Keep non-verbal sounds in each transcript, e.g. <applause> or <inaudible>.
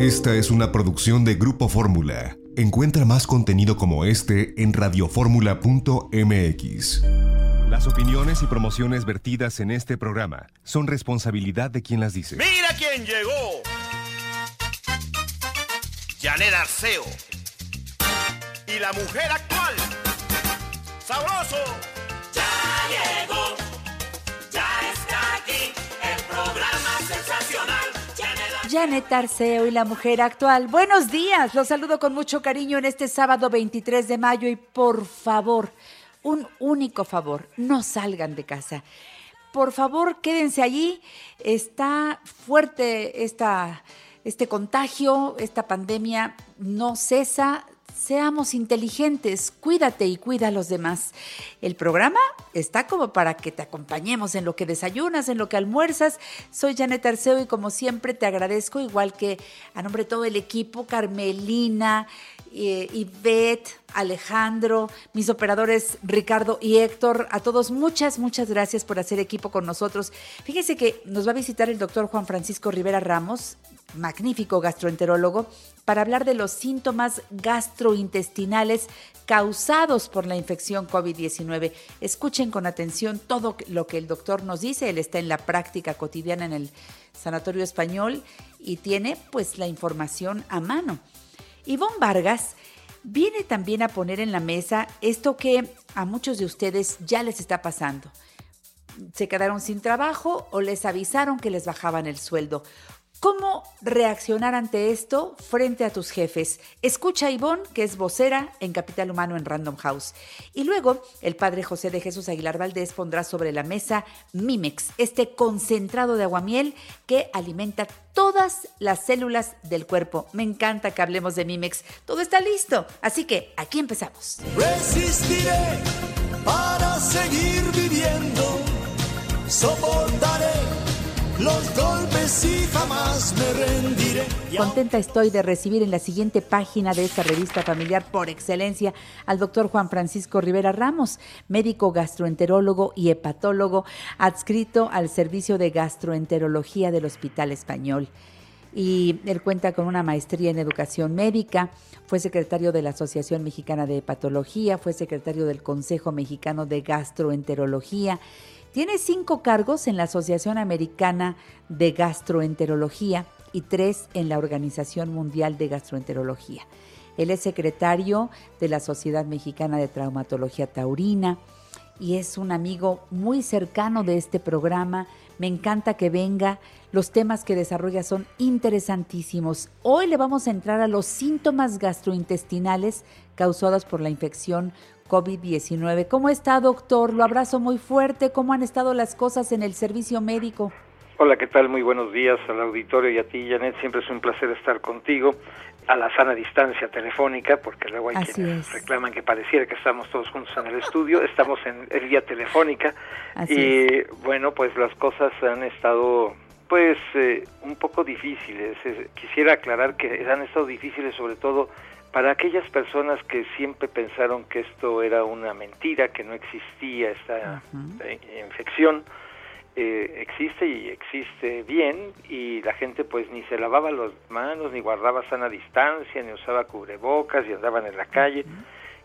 Esta es una producción de Grupo Fórmula. Encuentra más contenido como este en radioformula.mx. Las opiniones y promociones vertidas en este programa son responsabilidad de quien las dice. ¡Mira quién llegó! Janet Arceo. Y la mujer actual. ¡Sabroso! Ya llegó. Janet Arceo y la mujer actual. Buenos días, los saludo con mucho cariño en este sábado 23 de mayo y por favor, un único favor, no salgan de casa. Por favor, quédense allí. Está fuerte esta, este contagio, esta pandemia no cesa seamos inteligentes, cuídate y cuida a los demás. El programa está como para que te acompañemos en lo que desayunas, en lo que almuerzas. Soy Janet Arceo y como siempre te agradezco, igual que a nombre de todo el equipo, Carmelina, eh, Ivette, Alejandro, mis operadores Ricardo y Héctor, a todos muchas, muchas gracias por hacer equipo con nosotros. Fíjense que nos va a visitar el doctor Juan Francisco Rivera Ramos, magnífico gastroenterólogo, para hablar de los síntomas gastrointestinales causados por la infección COVID-19. Escuchen con atención todo lo que el doctor nos dice. Él está en la práctica cotidiana en el Sanatorio Español y tiene pues la información a mano. Ivonne Vargas viene también a poner en la mesa esto que a muchos de ustedes ya les está pasando. Se quedaron sin trabajo o les avisaron que les bajaban el sueldo ¿Cómo reaccionar ante esto frente a tus jefes? Escucha a Ivonne, que es vocera en Capital Humano en Random House. Y luego, el padre José de Jesús Aguilar Valdés pondrá sobre la mesa Mimex, este concentrado de aguamiel que alimenta todas las células del cuerpo. Me encanta que hablemos de Mimex. Todo está listo, así que aquí empezamos. Resistiré para seguir viviendo, soportaré los golpes y jamás me rendiré. Contenta estoy de recibir en la siguiente página de esta revista familiar por excelencia al doctor Juan Francisco Rivera Ramos, médico gastroenterólogo y hepatólogo adscrito al servicio de gastroenterología del Hospital Español y él cuenta con una maestría en educación médica, fue secretario de la Asociación Mexicana de Hepatología, fue secretario del Consejo Mexicano de Gastroenterología tiene cinco cargos en la Asociación Americana de Gastroenterología y tres en la Organización Mundial de Gastroenterología. Él es secretario de la Sociedad Mexicana de Traumatología Taurina y es un amigo muy cercano de este programa. Me encanta que venga. Los temas que desarrolla son interesantísimos. Hoy le vamos a entrar a los síntomas gastrointestinales causados por la infección COVID-19. ¿Cómo está, doctor? Lo abrazo muy fuerte. ¿Cómo han estado las cosas en el servicio médico? Hola, ¿qué tal? Muy buenos días al auditorio y a ti, Janet. Siempre es un placer estar contigo a la sana distancia telefónica, porque luego hay quienes reclaman que pareciera que estamos todos juntos en el estudio. Estamos en el vía telefónica y bueno, pues las cosas han estado pues eh, un poco difíciles. Quisiera aclarar que han estado difíciles sobre todo para aquellas personas que siempre pensaron que esto era una mentira, que no existía esta eh, infección, eh, existe y existe bien y la gente pues ni se lavaba las manos, ni guardaba sana distancia, ni usaba cubrebocas y andaban en la calle.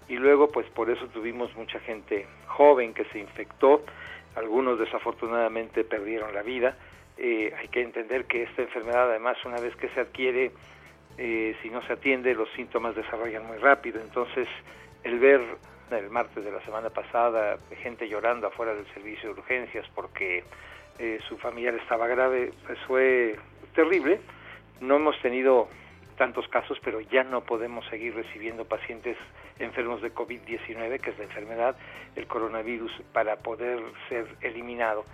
Y luego pues por eso tuvimos mucha gente joven que se infectó, algunos desafortunadamente perdieron la vida. Eh, hay que entender que esta enfermedad además una vez que se adquiere eh, si no se atiende los síntomas desarrollan muy rápido. Entonces, el ver el martes de la semana pasada gente llorando afuera del servicio de urgencias porque eh, su familiar estaba grave, pues fue terrible. No hemos tenido tantos casos, pero ya no podemos seguir recibiendo pacientes enfermos de COVID-19, que es la enfermedad, el coronavirus, para poder ser eliminado.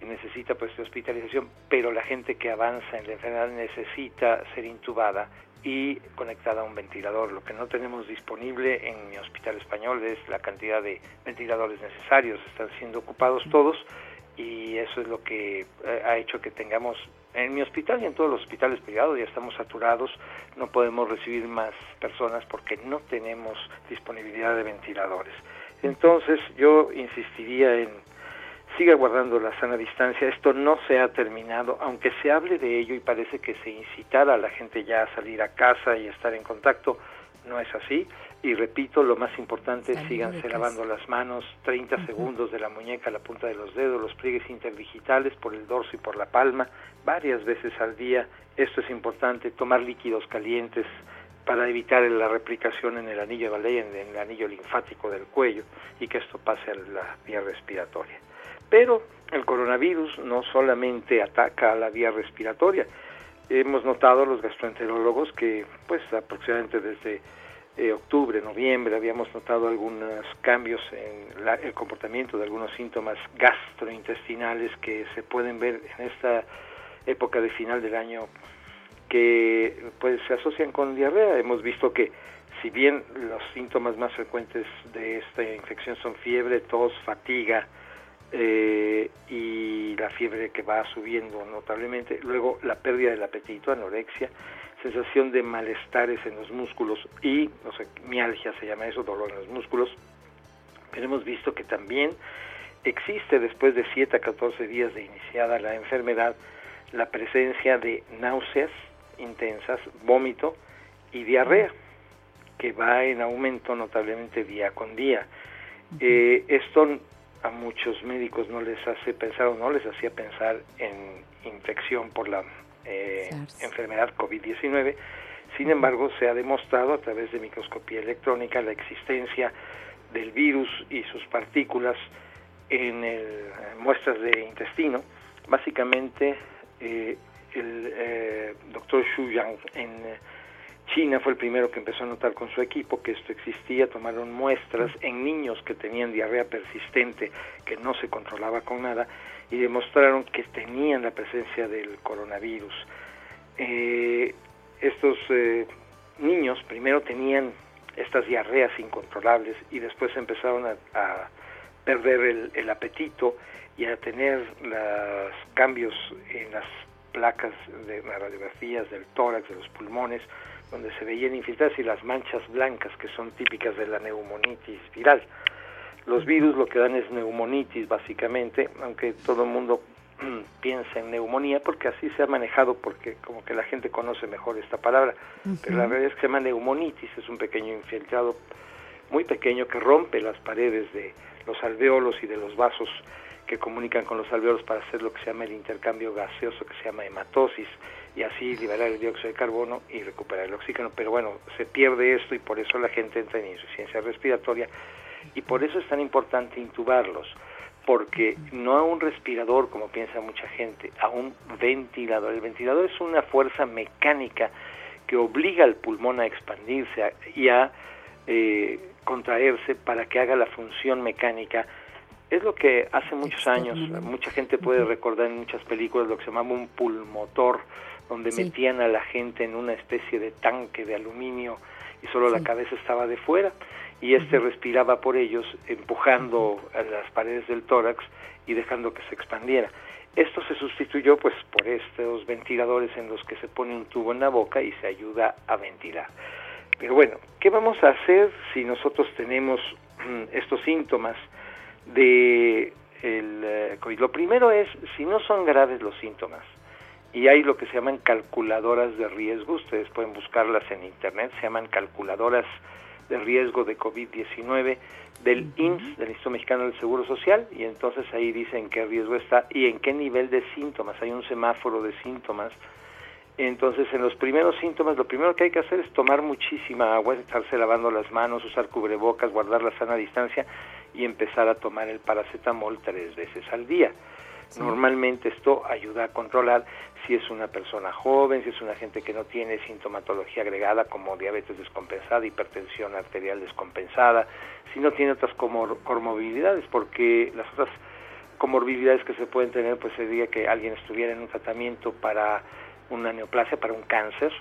necesita pues hospitalización, pero la gente que avanza en la enfermedad necesita ser intubada y conectada a un ventilador. Lo que no tenemos disponible en mi hospital español es la cantidad de ventiladores necesarios, están siendo ocupados todos y eso es lo que eh, ha hecho que tengamos en mi hospital y en todos los hospitales privados ya estamos saturados, no podemos recibir más personas porque no tenemos disponibilidad de ventiladores. Entonces yo insistiría en siga guardando la sana distancia, esto no se ha terminado, aunque se hable de ello y parece que se incitara a la gente ya a salir a casa y estar en contacto, no es así. Y repito, lo más importante, es síganse lavando las manos, 30 segundos de la muñeca a la punta de los dedos, los pliegues interdigitales por el dorso y por la palma, varias veces al día. Esto es importante, tomar líquidos calientes para evitar la replicación en el anillo de en el anillo linfático del cuello, y que esto pase a la vía respiratoria. Pero el coronavirus no solamente ataca a la vía respiratoria. Hemos notado los gastroenterólogos que, pues, aproximadamente desde eh, octubre, noviembre, habíamos notado algunos cambios en el comportamiento de algunos síntomas gastrointestinales que se pueden ver en esta época de final del año que pues se asocian con diarrea. Hemos visto que si bien los síntomas más frecuentes de esta infección son fiebre, tos, fatiga, eh, y la fiebre que va subiendo notablemente, luego la pérdida del apetito, anorexia, sensación de malestares en los músculos y, no sé, mialgia se llama eso, dolor en los músculos, pero hemos visto que también existe después de 7 a 14 días de iniciada la enfermedad la presencia de náuseas intensas, vómito y diarrea, que va en aumento notablemente día con día. Eh, esto a muchos médicos no les hace pensar o no les hacía pensar en infección por la eh, enfermedad COVID-19. Sin embargo, se ha demostrado a través de microscopía electrónica la existencia del virus y sus partículas en, muestras de intestino. Básicamente, eh, el eh, doctor Xu Yang en China fue el primero que empezó a notar con su equipo que esto existía, tomaron muestras en niños que tenían diarrea persistente que no se controlaba con nada y demostraron que tenían la presencia del coronavirus. Eh, estos eh, niños primero tenían estas diarreas incontrolables y después empezaron a, perder el, el, apetito y a tener los cambios en las placas de radiografías del tórax, de los pulmones, donde se veían infiltradas y las manchas blancas que son típicas de la neumonitis viral. Los virus lo que dan es neumonitis básicamente, aunque todo el mundo <clears throat> piensa en neumonía porque así se ha manejado porque como que la gente conoce mejor esta palabra, pero la realidad es que se llama neumonitis, es un pequeño infiltrado muy pequeño que rompe las paredes de los alveolos y de los vasos que comunican con los alveolos para hacer lo que se llama el intercambio gaseoso que se llama hematosis y así liberar el dióxido de carbono y recuperar el oxígeno. Pero bueno, se pierde esto y por eso la gente entra en insuficiencia respiratoria y por eso es tan importante intubarlos, porque no a un respirador como piensa mucha gente, a un ventilador. El ventilador es una fuerza mecánica que obliga al pulmón a expandirse y a eh, contraerse para que haga la función mecánica es lo que hace muchos años, mucha gente puede recordar en muchas películas lo que se llamaba un pulmotor, donde metían a la gente en una especie de tanque de aluminio y solo la cabeza estaba de fuera y este respiraba por ellos empujando a las paredes del tórax y dejando que se expandiera. Esto se sustituyó pues por estos ventiladores en los que se pone un tubo en la boca y se ayuda a ventilar. Pero bueno, ¿qué vamos a hacer si nosotros tenemos estos síntomas de el eh, COVID? Lo primero es, si no son graves los síntomas, y hay lo que se llaman calculadoras de riesgo, ustedes pueden buscarlas en internet, se llaman calculadoras de riesgo de COVID-19 del IMSS, del Instituto Mexicano del Seguro Social, y entonces ahí dicen qué riesgo está y en qué nivel de síntomas, hay un semáforo de síntomas. Entonces, en los primeros síntomas, lo primero que hay que hacer es tomar muchísima agua, estarse lavando las manos, usar cubrebocas, guardar la sana distancia y empezar a tomar el paracetamol tres veces al día. Normalmente esto ayuda a controlar si es una persona joven, si es una gente que no tiene sintomatología agregada como diabetes descompensada, hipertensión arterial descompensada, si no tiene otras comorbilidades, porque las otras comorbilidades que se pueden tener, pues sería que alguien estuviera en un tratamiento para una neoplasia, para un cáncer,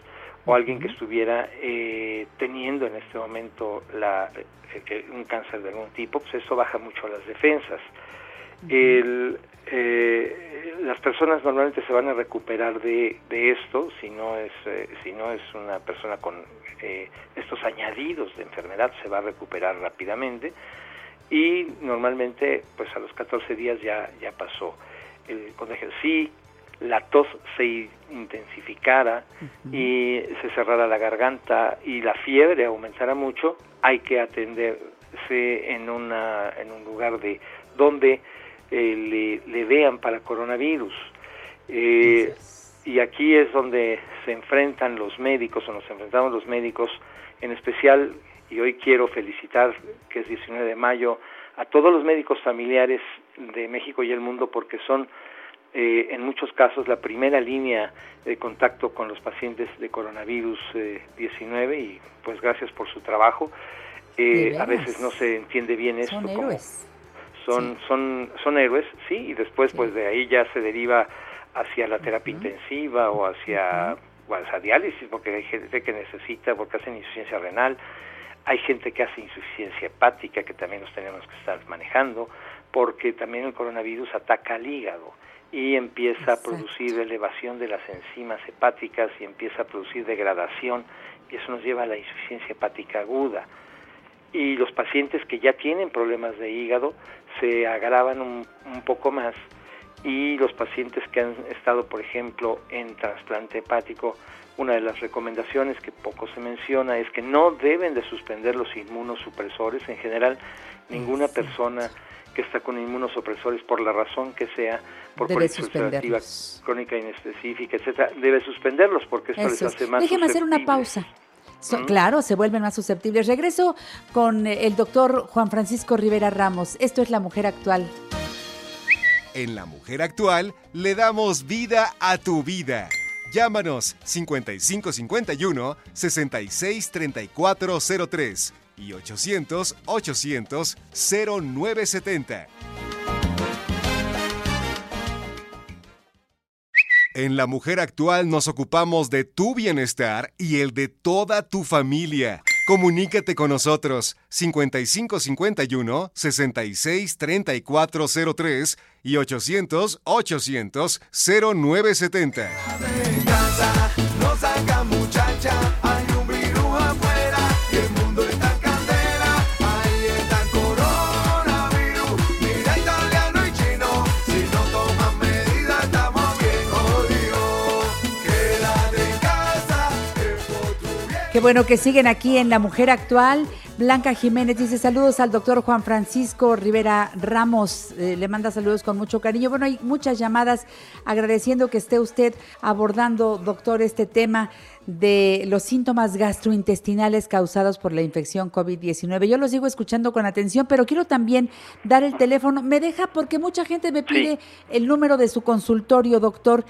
o alguien que estuviera eh, teniendo en este momento la, eh, un cáncer de algún tipo, pues eso baja mucho las defensas. El, eh, las personas normalmente se van a recuperar de, de esto si no es eh, si no es una persona con eh, estos añadidos de enfermedad se va a recuperar rápidamente y normalmente pues a los 14 días ya ya pasó el contagio. Si la tos se intensificara y se cerrara la garganta y la fiebre aumentara mucho hay que atenderse en una en un lugar de donde eh, le, vean para coronavirus. Eh, y aquí es donde se enfrentan los médicos, o nos enfrentamos los médicos, en especial, y hoy quiero felicitar, que es 19 de mayo, a todos los médicos familiares de México y el mundo, porque son eh, en muchos casos la primera línea de contacto con los pacientes de coronavirus 19 y pues gracias por su trabajo. a veces no se entiende bien esto. Como, son, son, son héroes, sí, y después pues de ahí ya se deriva hacia la terapia intensiva o hacia, diálisis, porque hay gente que necesita, porque hacen insuficiencia renal, hay gente que hace insuficiencia hepática que también nos tenemos que estar manejando, porque también el coronavirus ataca al hígado y empieza a producir elevación de las enzimas hepáticas y empieza a producir degradación y eso nos lleva a la insuficiencia hepática aguda y los pacientes que ya tienen problemas de hígado se agravan un, poco más y los pacientes que han estado, por ejemplo, en trasplante hepático, una de las recomendaciones que poco se menciona es que no deben de suspender los inmunosupresores. En general, ninguna persona que está con inmunosupresores, por la razón que sea, por colitis crónica inespecífica, etcétera, debe suspenderlos porque esto les hace más Déjeme hacer una pausa. Claro, se vuelven más susceptibles. Regreso con el doctor Juan Francisco Rivera Ramos. Esto es La Mujer Actual. En La Mujer Actual le damos vida a tu vida. Llámanos 5551 663403 y 800 800 0970. En La Mujer Actual nos ocupamos de tu bienestar y el de toda tu familia. Comunícate con nosotros 5551 66 3403 y 800 800 0970. muchacha. Qué bueno que siguen aquí en La Mujer Actual. Blanca Jiménez dice saludos al doctor Juan Francisco Rivera Ramos. Eh, le manda saludos con mucho cariño. Bueno, hay muchas llamadas agradeciendo que esté usted abordando, doctor, este tema de los síntomas gastrointestinales causados por la infección COVID-19. Yo los sigo escuchando con atención, pero quiero también dar el teléfono. Me deja porque mucha gente me pide el número de su consultorio, doctor.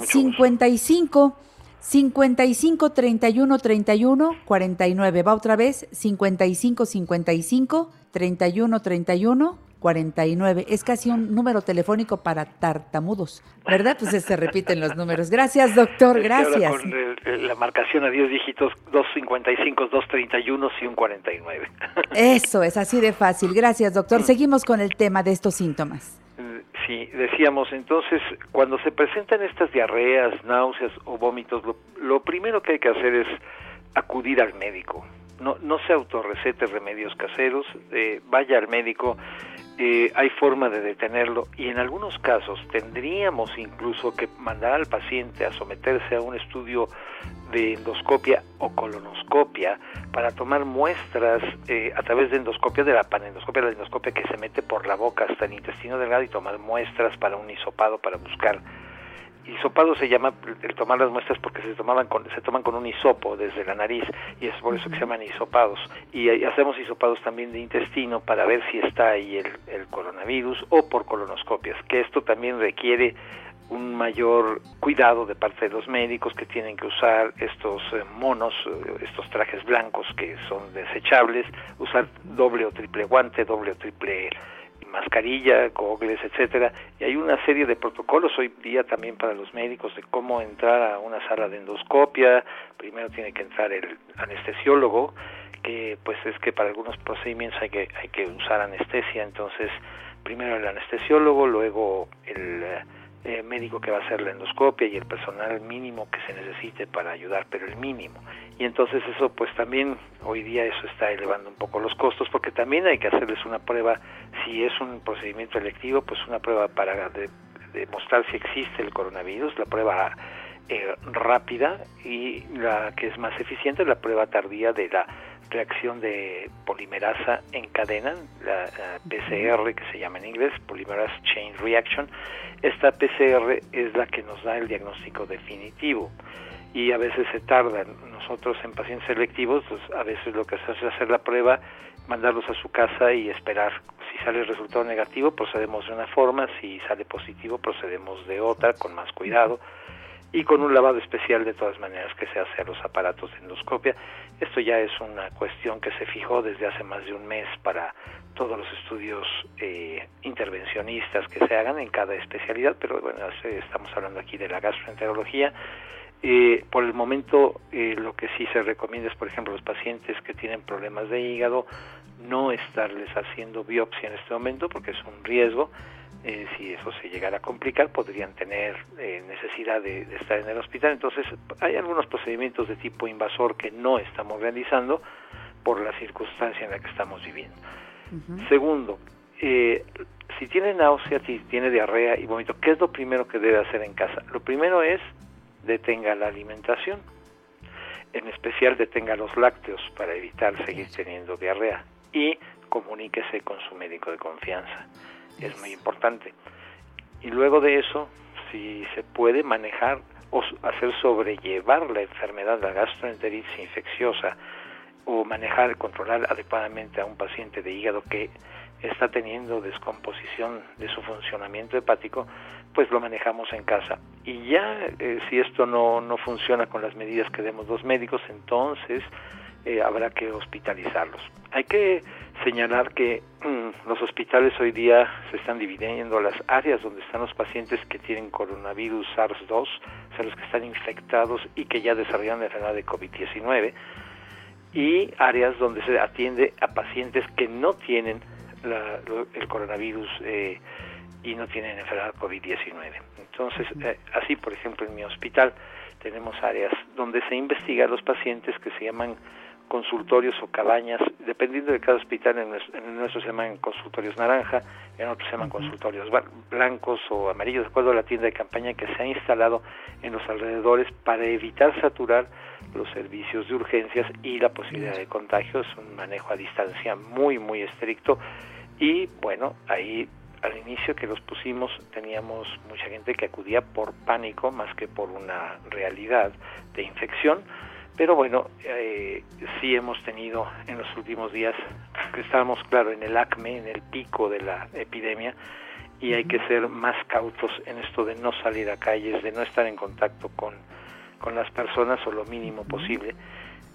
55 55 31 31 49. Va otra vez 55 55 31 31 49. Es casi un número telefónico para tartamudos, ¿verdad? Pues se repiten los números. Gracias, doctor, gracias. Con la marcación a 10 dígitos, 255, 231 y un 49. Eso es así de fácil. Gracias, doctor. Mm. Seguimos con el tema de estos síntomas. Sí, decíamos entonces, cuando se presentan estas diarreas, náuseas o vómitos, lo, primero que hay que hacer es acudir al médico. No, no se autorrecete remedios caseros, eh, vaya al médico, eh, hay forma de detenerlo y en algunos casos tendríamos incluso que mandar al paciente a someterse a un estudio de endoscopia o colonoscopia para tomar muestras eh, a través de endoscopia, de la panendoscopia, la endoscopia que se mete por la boca hasta el intestino delgado y tomar muestras para un hisopado para buscar hisopado se llama el tomar las muestras porque se tomaban con, se toman con un hisopo desde la nariz y es por eso que se llaman hisopados. Y, hacemos hisopados también de intestino para ver si está ahí el, el coronavirus o por colonoscopias que esto también requiere un mayor cuidado de parte de los médicos que tienen que usar estos eh, monos, eh, estos trajes blancos que son desechables, usar doble o triple guante, doble o triple mascarilla, gogles, etcétera, y hay una serie de protocolos hoy día también para los médicos de cómo entrar a una sala de endoscopia. Primero tiene que entrar el anestesiólogo, que pues es que para algunos procedimientos hay que hay que usar anestesia, entonces primero el anestesiólogo, luego el eh, médico que va a hacer la endoscopia y el personal mínimo que se necesite para ayudar, pero el mínimo. Y entonces eso pues también hoy día eso está elevando un poco los costos porque también hay que hacerles una prueba, si es un procedimiento electivo, pues una prueba para demostrar si existe el coronavirus, la prueba eh, rápida y la que es más eficiente, la prueba tardía de la reacción de polimerasa en cadena, la, PCR que se llama en inglés, Polymerase Chain Reaction. Esta PCR es la que nos da el diagnóstico definitivo y a veces se tarda. Nosotros en pacientes selectivos, pues a veces lo que se hace es hacer la prueba, mandarlos a su casa y esperar. Si sale el resultado negativo, procedemos de una forma, si sale positivo, procedemos de otra, con más cuidado y con un lavado especial de todas maneras que se hace a los aparatos de endoscopia. Esto ya es una cuestión que se fijó desde hace más de un mes para todos los estudios eh, intervencionistas que se hagan en cada especialidad, pero bueno, estamos hablando aquí de la gastroenterología. Eh, por el momento, eh, lo que sí se recomienda es, por ejemplo, los pacientes que tienen problemas de hígado, no estarles haciendo biopsia en este momento porque es un riesgo eh, si eso se llegara a complicar, podrían tener eh, necesidad de, estar en el hospital. Entonces, hay algunos procedimientos de tipo invasor que no estamos realizando por la circunstancia en la que estamos viviendo. Segundo, eh, si tiene náusea, si tiene diarrea y vómito, ¿qué es lo primero que debe hacer en casa? Lo primero es detenga la alimentación, en especial detenga los lácteos para evitar seguir teniendo diarrea y comuníquese con su médico de confianza es muy importante. Y luego de eso, si se puede manejar o hacer sobrellevar la enfermedad, la gastroenteritis infecciosa, o manejar, controlar adecuadamente a un paciente de hígado que está teniendo descomposición de su funcionamiento hepático, pues lo manejamos en casa. Y ya eh, si esto no, no funciona con las medidas que demos los médicos, entonces eh, habrá que hospitalizarlos. Hay que señalar que mm, los hospitales hoy día se están dividiendo las áreas donde están los pacientes que tienen coronavirus SARS-2, o sea, los que están infectados y que ya desarrollan la enfermedad de COVID-19, y áreas donde se atiende a pacientes que no tienen el coronavirus eh, y no tienen enfermedad COVID-19. Entonces, eh, así, por ejemplo, en mi hospital tenemos áreas donde se investiga a los pacientes que se llaman consultorios o cabañas, dependiendo de cada hospital, en nuestro, se llaman consultorios naranja, en otros se llaman consultorios blancos o amarillos, de acuerdo a la tienda de campaña que se ha instalado en los alrededores para evitar saturar los servicios de urgencias y la posibilidad de contagio. Es un manejo a distancia muy, muy estricto. Y bueno, ahí al inicio que los pusimos teníamos mucha gente que acudía por pánico más que por una realidad de infección pero bueno, eh, sí hemos tenido en los últimos días, que estábamos, claro, en el acme, en el pico de la epidemia, y hay que ser más cautos en esto de no salir a calles, de no estar en contacto con, con las personas o lo mínimo posible,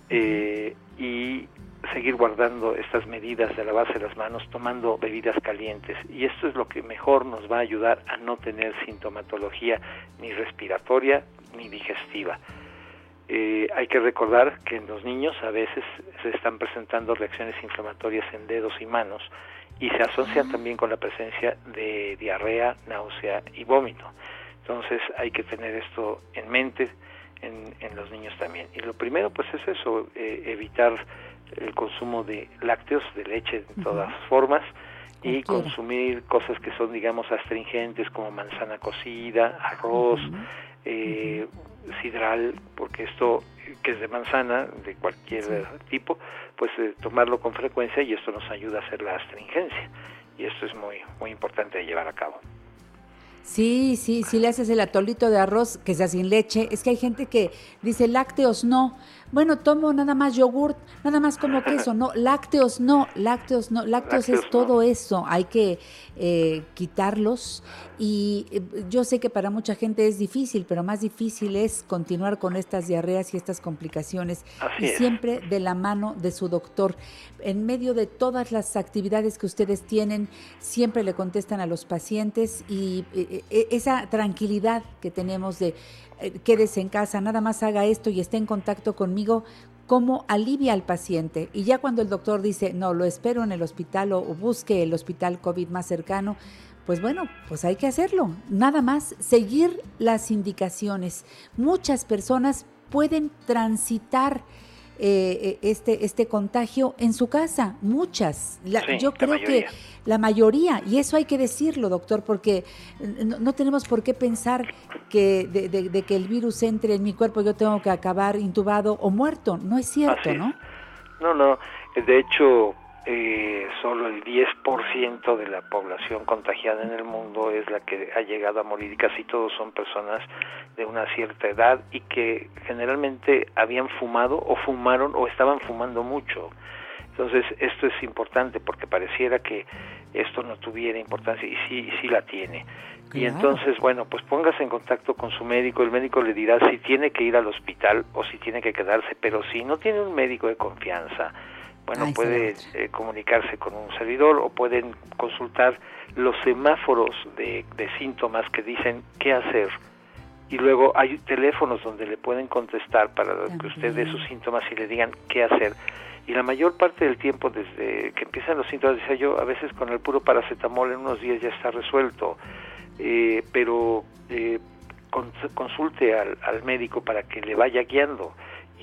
eh, y seguir guardando estas medidas de lavarse las manos, tomando bebidas calientes. Y esto es lo que mejor nos va a ayudar a no tener sintomatología ni respiratoria ni digestiva. Eh, hay que recordar que en los niños a veces se están presentando reacciones inflamatorias en dedos y manos y se asocian también con la presencia de diarrea, náusea y vómito. Entonces hay que tener esto en mente en, los niños también. Y lo primero pues es eso, eh, evitar el consumo de lácteos, de leche de todas formas y consumir cosas que son digamos astringentes como manzana cocida, arroz, eh, sidral, porque esto que es de manzana, de cualquier tipo, pues eh, tomarlo con frecuencia y esto nos ayuda a hacer la astringencia. Y esto es muy, muy importante de llevar a cabo. Sí, sí, si le haces el atolito de arroz que sea sin leche. Es que hay gente que dice lácteos no. Bueno, tomo nada más yogurt, nada más como queso. No, <laughs> lácteos no, lácteos no. Lácteos, es todo eso. Hay que eh, quitarlos. Y eh, yo sé que para mucha gente es difícil, pero más difícil es continuar con estas diarreas y estas complicaciones. y siempre de la mano de su doctor. En medio de todas las actividades que ustedes tienen, siempre le contestan a los pacientes y eh, esa tranquilidad que tenemos de quédese en casa, nada más haga esto y esté en contacto conmigo, cómo alivia al paciente. Y ya cuando el doctor dice, no, lo espero en el hospital o, busque el hospital COVID más cercano, pues bueno, pues hay que hacerlo. Nada más seguir las indicaciones. Muchas personas pueden transitar eh, este, este contagio en su casa, muchas. yo creo que la mayoría, y eso hay que decirlo, doctor, porque no, tenemos por qué pensar que de, que el virus entre en mi cuerpo yo tengo que acabar intubado o muerto. No es cierto, ¿no? No, no. De hecho, eh, solo el 10% de la población contagiada en el mundo es la que ha llegado a morir y casi todos son personas de una cierta edad y que generalmente habían fumado o fumaron o estaban fumando mucho. Entonces esto es importante porque pareciera que esto no tuviera importancia y sí, sí la tiene. Y entonces, bueno, pues póngase en contacto con su médico, el médico le dirá si tiene que ir al hospital o si tiene que quedarse, pero si no tiene un médico de confianza, bueno, puede eh, comunicarse con un servidor o pueden consultar los semáforos de, síntomas que dicen qué hacer. Y luego hay teléfonos donde le pueden contestar para que usted dé sus síntomas y le digan qué hacer. Y la mayor parte del tiempo, desde que empiezan los síntomas, decía yo, a veces con el puro paracetamol en unos días ya está resuelto. Eh, pero eh, consulte al, al médico para que le vaya guiando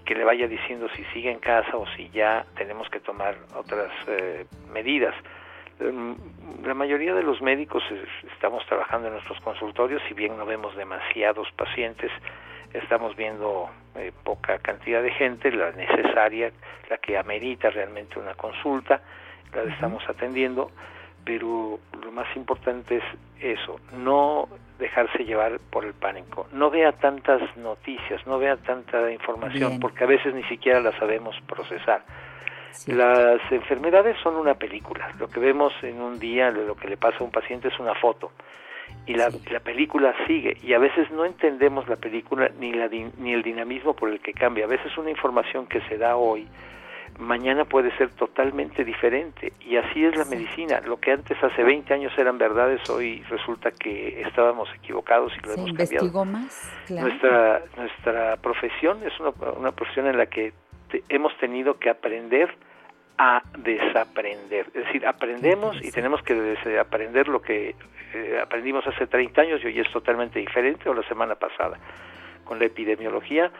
que le vaya diciendo si sigue en casa o si ya tenemos que tomar otras eh, medidas. Em, la mayoría de los médicos estamos trabajando en nuestros consultorios, si bien no vemos demasiados pacientes, estamos viendo eh, poca cantidad de gente, la necesaria, la que amerita realmente una consulta, la estamos atendiendo pero lo más importante es eso, no dejarse llevar por el pánico, no vea tantas noticias, no vea tanta información, porque a veces ni siquiera la sabemos procesar. Las enfermedades son una película, lo que vemos en un día, lo que le pasa a un paciente es una foto, y la, la película sigue, y a veces no entendemos la película ni, la, ni el dinamismo por el que cambia, a veces una información que se da hoy, mañana puede ser totalmente diferente. Y así es la medicina. Lo que antes, hace 20 años, eran verdades, hoy resulta que estábamos equivocados y lo hemos cambiado. más? Nuestra, nuestra profesión es una, una profesión en la que hemos tenido que aprender a desaprender. Es decir, aprendemos y tenemos que aprender lo que eh, aprendimos hace 30 años y hoy es totalmente diferente o la semana pasada. Con la epidemiología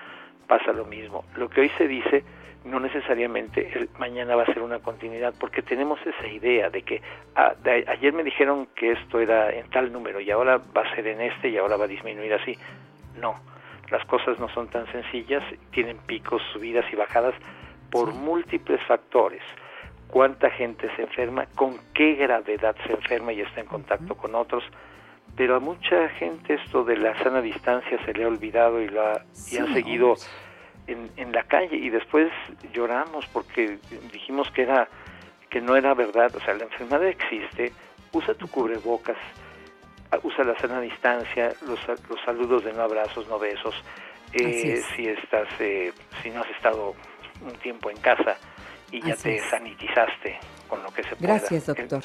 pasa lo mismo. Lo que hoy se dice no necesariamente mañana va a ser una continuidad, porque tenemos esa idea de que ah, ayer me dijeron que esto era en tal número y ahora va a ser en este y ahora va a disminuir así. No, las cosas no son tan sencillas, tienen picos, subidas y bajadas por múltiples factores. Cuánta gente se enferma, con qué gravedad se enferma y está en contacto con otros, pero a mucha gente esto de la sana distancia se le ha olvidado y, la, y han seguido en, en la calle y después lloramos porque dijimos que era que no era verdad, o sea, la enfermedad existe, usa tu cubrebocas, usa la sana distancia, los, los saludos de no abrazos, no besos, eh, si estás, eh, si no has estado un tiempo en casa y ya te sanitizaste con lo que se pueda. Gracias, doctor.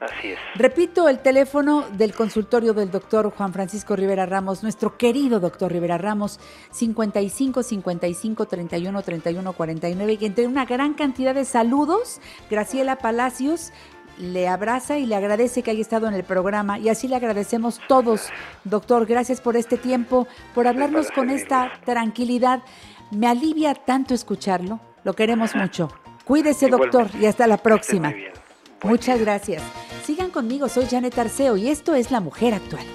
Así es. Repito el teléfono del consultorio del doctor Juan Francisco Rivera Ramos, nuestro querido doctor Rivera Ramos, 55 55 31 31 49, y entre una gran cantidad de saludos, Graciela Palacios le abraza y le agradece que haya estado en el programa y así le agradecemos todos, doctor, gracias por este tiempo, por hablarnos con esta tranquilidad. Me alivia tanto escucharlo, lo queremos mucho. <laughs> Cuídese, doctor, y hasta la próxima. Muchas gracias. Sigan conmigo, soy Janet Arceo y esto es La Mujer Actual.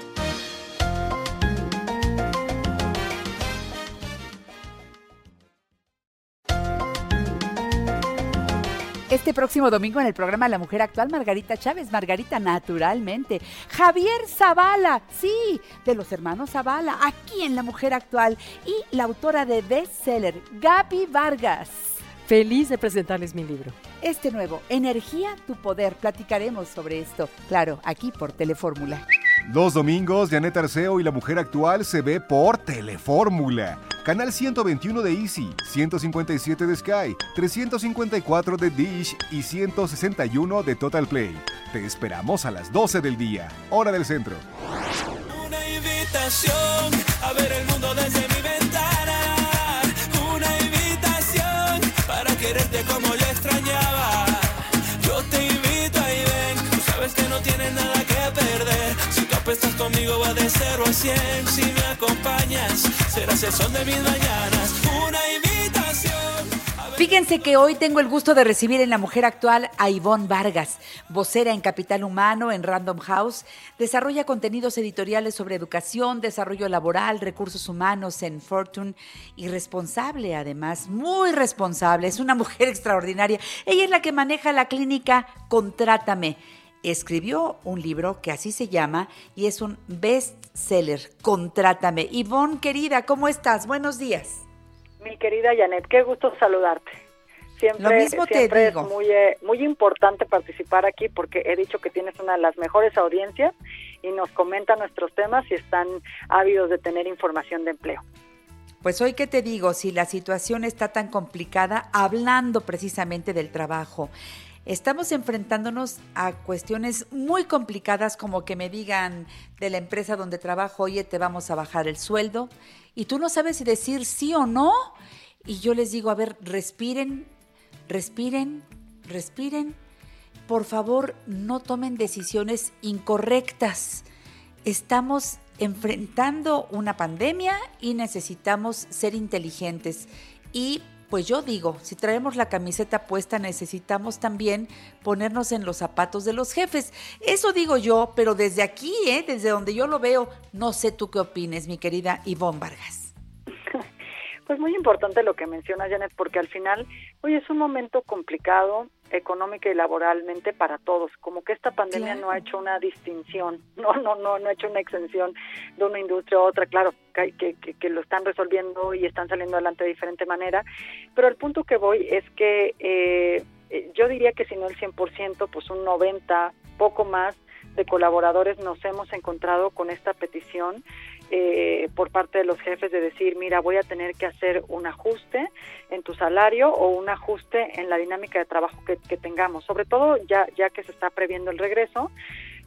este próximo domingo en el programa La Mujer Actual, Margarita Chávez, Margarita naturalmente. Javier Zavala, sí, de los hermanos Zavala, aquí en La Mujer Actual. Y la autora de bestseller, Gaby Vargas. Feliz de presentarles mi libro. Este nuevo, Energía, tu poder. Platicaremos sobre esto, claro, aquí por Telefórmula. Los domingos, Janet Arceo y la mujer actual se ve por Telefórmula. Canal 121 de Easy, 157 de Sky, 354 de Dish y 161 de Total Play. Te esperamos a las 12 del día, hora del centro. Una invitación a ver el mundo desde como yo extrañaba. Yo te invito ahí ven, tú sabes que no tienes nada que perder. Si tú apuestas conmigo va de 0 a 100. Si me acompañas, serás el sol de mis mañanas. Una invitación. Fíjense que hoy tengo el gusto de recibir en La Mujer Actual a Ivonne Vargas, vocera en Capital Humano, en Random House. Desarrolla contenidos editoriales sobre educación, desarrollo laboral, recursos humanos en Fortune y responsable, además, muy responsable. Es una mujer extraordinaria. Ella es la que maneja la clínica Contrátame. Escribió un libro que así se llama y es un bestseller, Contrátame. Ivonne, querida, ¿cómo estás? Buenos días. Mi querida Janet, qué gusto saludarte. Siempre, Lo mismo te siempre digo. es muy, eh, muy importante participar aquí porque he dicho que tienes una de las mejores audiencias y nos comenta nuestros temas y están ávidos de tener información de empleo. Pues hoy qué te digo, si la situación está tan complicada, hablando precisamente del trabajo, estamos enfrentándonos a cuestiones muy complicadas como que me digan de la empresa donde trabajo, oye, te vamos a bajar el sueldo, y tú no sabes si decir sí o no, y yo les digo, a ver, respiren, respiren, respiren, por favor, no tomen decisiones incorrectas. Estamos enfrentando una pandemia y necesitamos ser inteligentes. Y pues yo digo, si traemos la camiseta puesta, necesitamos también ponernos en los zapatos de los jefes. Eso digo yo, pero desde aquí, ¿eh? desde donde yo lo veo, no sé tú qué opines, mi querida Ivonne Vargas. <laughs> Pues muy importante lo que mencionas, Janet, porque al final, hoy es un momento complicado económica y laboralmente para todos, como que esta pandemia no ha hecho una distinción, <laughs> no, no, no, no ha hecho una exención de una industria a otra, claro, que, que, que lo están resolviendo y están saliendo adelante de diferente manera, pero el punto que voy es que eh, yo diría que si no el 100%, pues un 90, poco más de colaboradores nos hemos encontrado con esta petición eh, por parte de los jefes de decir, mira, voy a tener que hacer un ajuste en tu salario o un ajuste en la dinámica de trabajo que, tengamos, sobre todo ya, ya que se está previendo el regreso,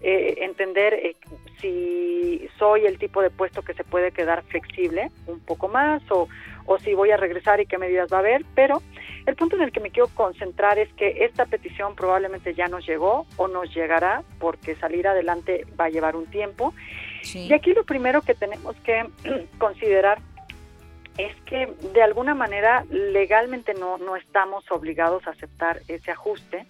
eh, entender eh, si soy el tipo de puesto que se puede quedar flexible un poco más o, o si voy a regresar y qué medidas va a haber, pero el punto en el que me quiero concentrar es que esta petición probablemente ya nos llegó o nos llegará porque salir adelante va a llevar un tiempo. Sí. Y aquí lo primero que tenemos que <clears throat> considerar es que de alguna manera legalmente no, no estamos obligados a aceptar ese ajuste.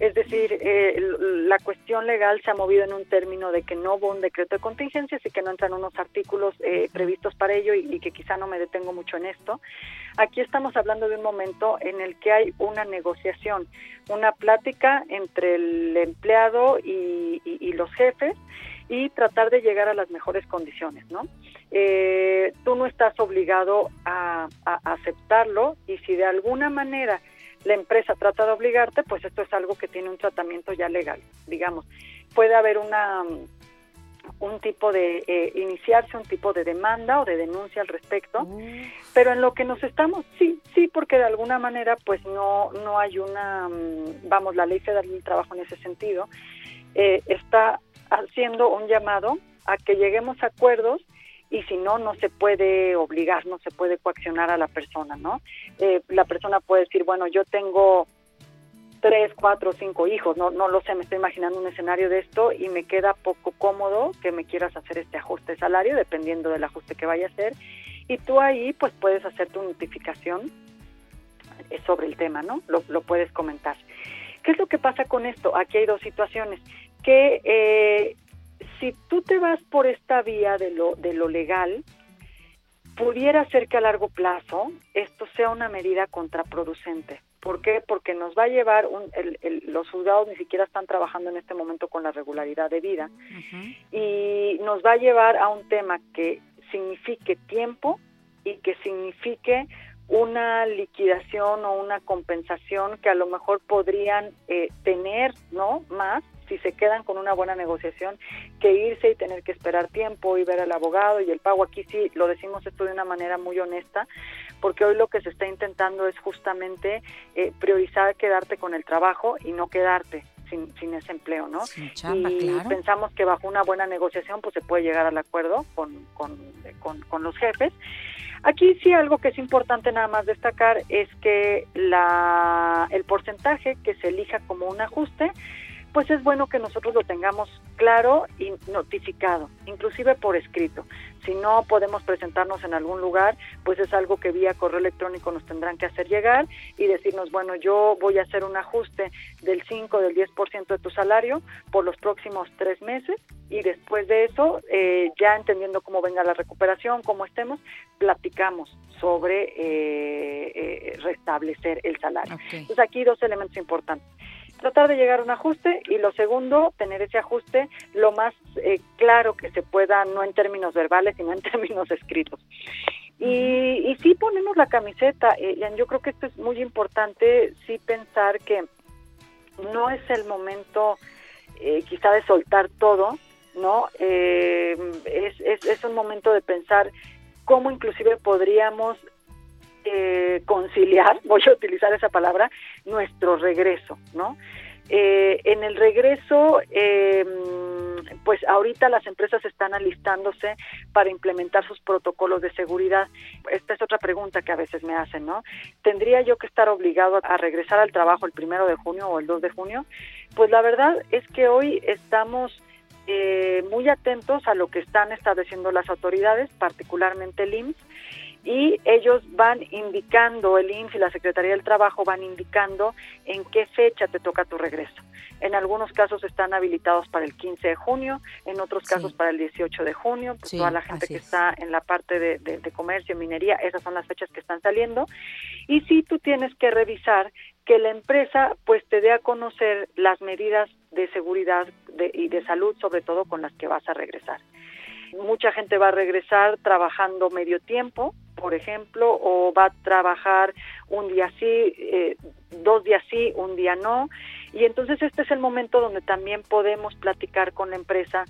Es decir, eh, la cuestión legal se ha movido en un término de que no hubo un decreto de contingencias y que no entran unos artículos eh, previstos para ello y, y, que quizá no me detengo mucho en esto. Aquí estamos hablando de un momento en el que hay una negociación, una plática entre el empleado y, y, y los jefes y tratar de llegar a las mejores condiciones, ¿no? Eh, tú no estás obligado a, a, aceptarlo y si de alguna manera la empresa trata de obligarte, pues esto es algo que tiene un tratamiento ya legal, digamos. Puede haber una un tipo de eh, iniciarse un tipo de demanda o de denuncia al respecto, mm. pero en lo que nos estamos sí sí porque de alguna manera pues no no hay una vamos la ley federal del trabajo en ese sentido eh, está haciendo un llamado a que lleguemos a acuerdos y si no, no se puede obligar, no se puede coaccionar a la persona, ¿no? Eh, la persona puede decir, bueno, yo tengo tres, cuatro, cinco hijos, no, no lo sé, me estoy imaginando un escenario de esto y me queda poco cómodo que me quieras hacer este ajuste de salario, dependiendo del ajuste que vaya a hacer, y tú ahí pues puedes hacer tu notificación sobre el tema, ¿no? Lo, lo puedes comentar. ¿Qué es lo que pasa con esto? Aquí hay dos situaciones, que eh, si tú te vas por esta vía de lo, de lo legal, pudiera ser que a largo plazo esto sea una medida contraproducente. ¿Por qué? Porque nos va a llevar, un, los juzgados ni siquiera están trabajando en este momento con la regularidad de vida y nos va a llevar a un tema que signifique tiempo y que signifique una liquidación o una compensación que a lo mejor podrían eh, tener, ¿no? Más si se quedan con una buena negociación que irse y tener que esperar tiempo y ver al abogado y el pago. Aquí sí lo decimos esto de una manera muy honesta, porque hoy lo que se está intentando es justamente eh, priorizar quedarte con el trabajo y no quedarte sin, sin ese empleo, ¿no? y pensamos que bajo una buena negociación pues se puede llegar al acuerdo con, con, con, con los jefes Aquí sí algo que es importante nada más destacar es que la, el porcentaje que se elija como un ajuste pues es bueno que nosotros lo tengamos claro y notificado, inclusive por escrito. Si no podemos presentarnos en algún lugar, pues es algo que vía correo electrónico nos tendrán que hacer llegar y decirnos, bueno, yo voy a hacer un ajuste del 5, del 10% de tu salario por los próximos tres meses y después de eso, eh, ya entendiendo cómo venga la recuperación, cómo estemos, platicamos sobre eh, eh, restablecer el salario. Entonces aquí dos elementos importantes tratar de llegar a un ajuste y lo segundo, tener ese ajuste lo más eh, claro que se pueda, no en términos verbales, sino en <laughs> términos escritos. Y, y sí ponemos la camiseta, eh, yo creo que esto es muy importante, sí pensar que no es el momento eh, quizá de soltar todo, ¿no? es, es, es un momento de pensar cómo inclusive podríamos eh, conciliar, <laughs> voy a utilizar esa palabra, nuestro regreso, ¿no? Eh, en el regreso, eh, pues ahorita las empresas están alistándose para implementar sus protocolos de seguridad. Esta es otra pregunta que a veces me hacen, ¿no? ¿Tendría yo que estar obligado a regresar al trabajo el primero de junio o el 2 de junio? Pues la verdad es que hoy estamos muy atentos a lo que están estableciendo las autoridades, particularmente el IMSS, y ellos van indicando, el INS y la Secretaría del Trabajo van indicando en qué fecha te toca tu regreso. En algunos casos están habilitados para el 15 de junio, en otros casos para el 18 de junio, pues toda la gente que está en la parte de, de, comercio, minería, esas son las fechas que están saliendo. Y sí tú tienes que revisar que la empresa pues te dé a conocer las medidas de seguridad y de salud, sobre todo con las que vas a regresar. Mucha gente va a regresar trabajando medio tiempo, por ejemplo, o va a trabajar un día sí, eh, dos días sí, un día no. Y entonces este es el momento donde también podemos platicar con la empresa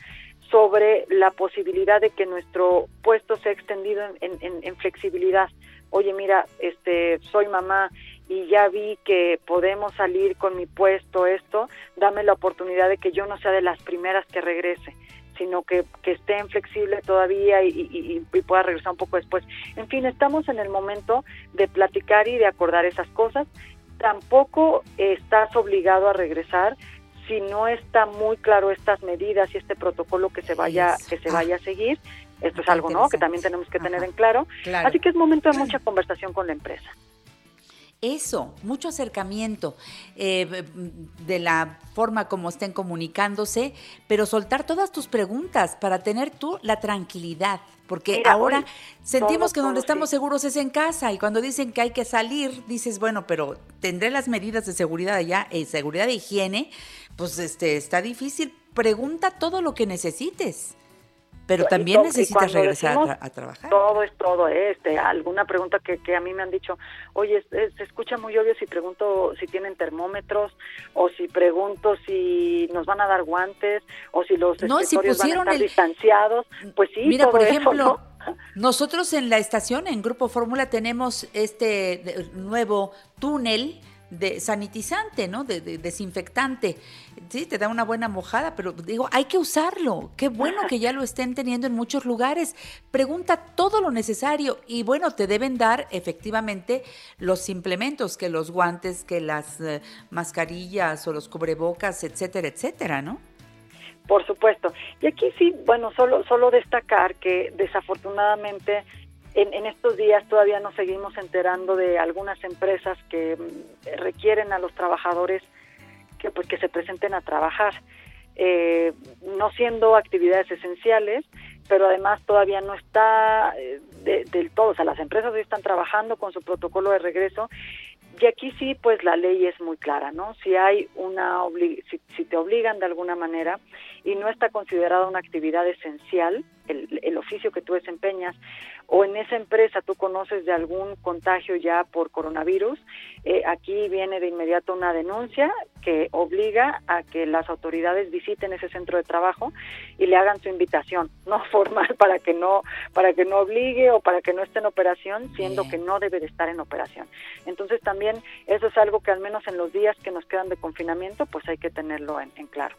sobre la posibilidad de que nuestro puesto sea extendido en, en, flexibilidad. Oye, mira, este, soy mamá y ya vi que podemos salir con mi puesto, esto, dame la oportunidad de que yo no sea de las primeras que regrese sino que, que estén flexibles todavía y, pueda regresar un poco después. En fin, estamos en el momento de platicar y de acordar esas cosas. Tampoco estás obligado a regresar si no está muy claro estas medidas y este protocolo que se vaya que se vaya a seguir. Esto es algo, ¿no? Que también tenemos que tener en claro. Así que es momento de mucha <clears throat> conversación con la empresa. Eso, mucho acercamiento eh, de la forma como estén comunicándose, pero soltar todas tus preguntas para tener tú la tranquilidad, porque ahora sentimos que donde estamos seguros es en casa y cuando dicen que hay que salir, dices, bueno, pero tendré las medidas de seguridad allá, eh, seguridad de higiene, pues este está difícil. Pregunta todo lo que necesites. Pero también necesitas regresar a, trabajar. Todo es todo, este, alguna pregunta que, que a mí me han dicho, oye, se escucha muy obvio si pregunto si tienen termómetros, o si pregunto si nos van a dar guantes, o si los no, si pusieron van a estar distanciados. Pues sí, Mira, por ejemplo, <laughs> nosotros en la estación, en Grupo Fórmula, tenemos este nuevo túnel de sanitizante, ¿no? De, desinfectante. Sí, te da una buena mojada, pero digo, hay que usarlo. Qué bueno que ya lo estén teniendo en muchos lugares. Pregunta todo lo necesario y bueno, te deben dar efectivamente los implementos, que los guantes, que las eh, mascarillas o los cubrebocas, etcétera, etcétera, ¿no? Por supuesto. Y aquí sí, bueno, solo, solo destacar que desafortunadamente en, estos días todavía nos seguimos enterando de algunas empresas que mm, requieren a los trabajadores que pues que se presenten a trabajar eh, no siendo actividades esenciales pero además todavía no está eh, del todo o sea las empresas hoy están trabajando con su protocolo de regreso y aquí sí, pues la ley es muy clara, ¿no? Si hay una si, si, te obligan de alguna manera y no está considerada una actividad esencial, el, el, oficio que tú desempeñas, o en esa empresa tú conoces de algún contagio ya por coronavirus, eh, aquí viene de inmediato una denuncia que obliga a que las autoridades visiten ese centro de trabajo y le hagan su invitación, no <laughs> formal para que no para que no obligue o para que no esté en operación, siendo que no debe de estar en operación. Entonces también eso es algo que al menos en los días que nos quedan de confinamiento, pues hay que tenerlo en claro.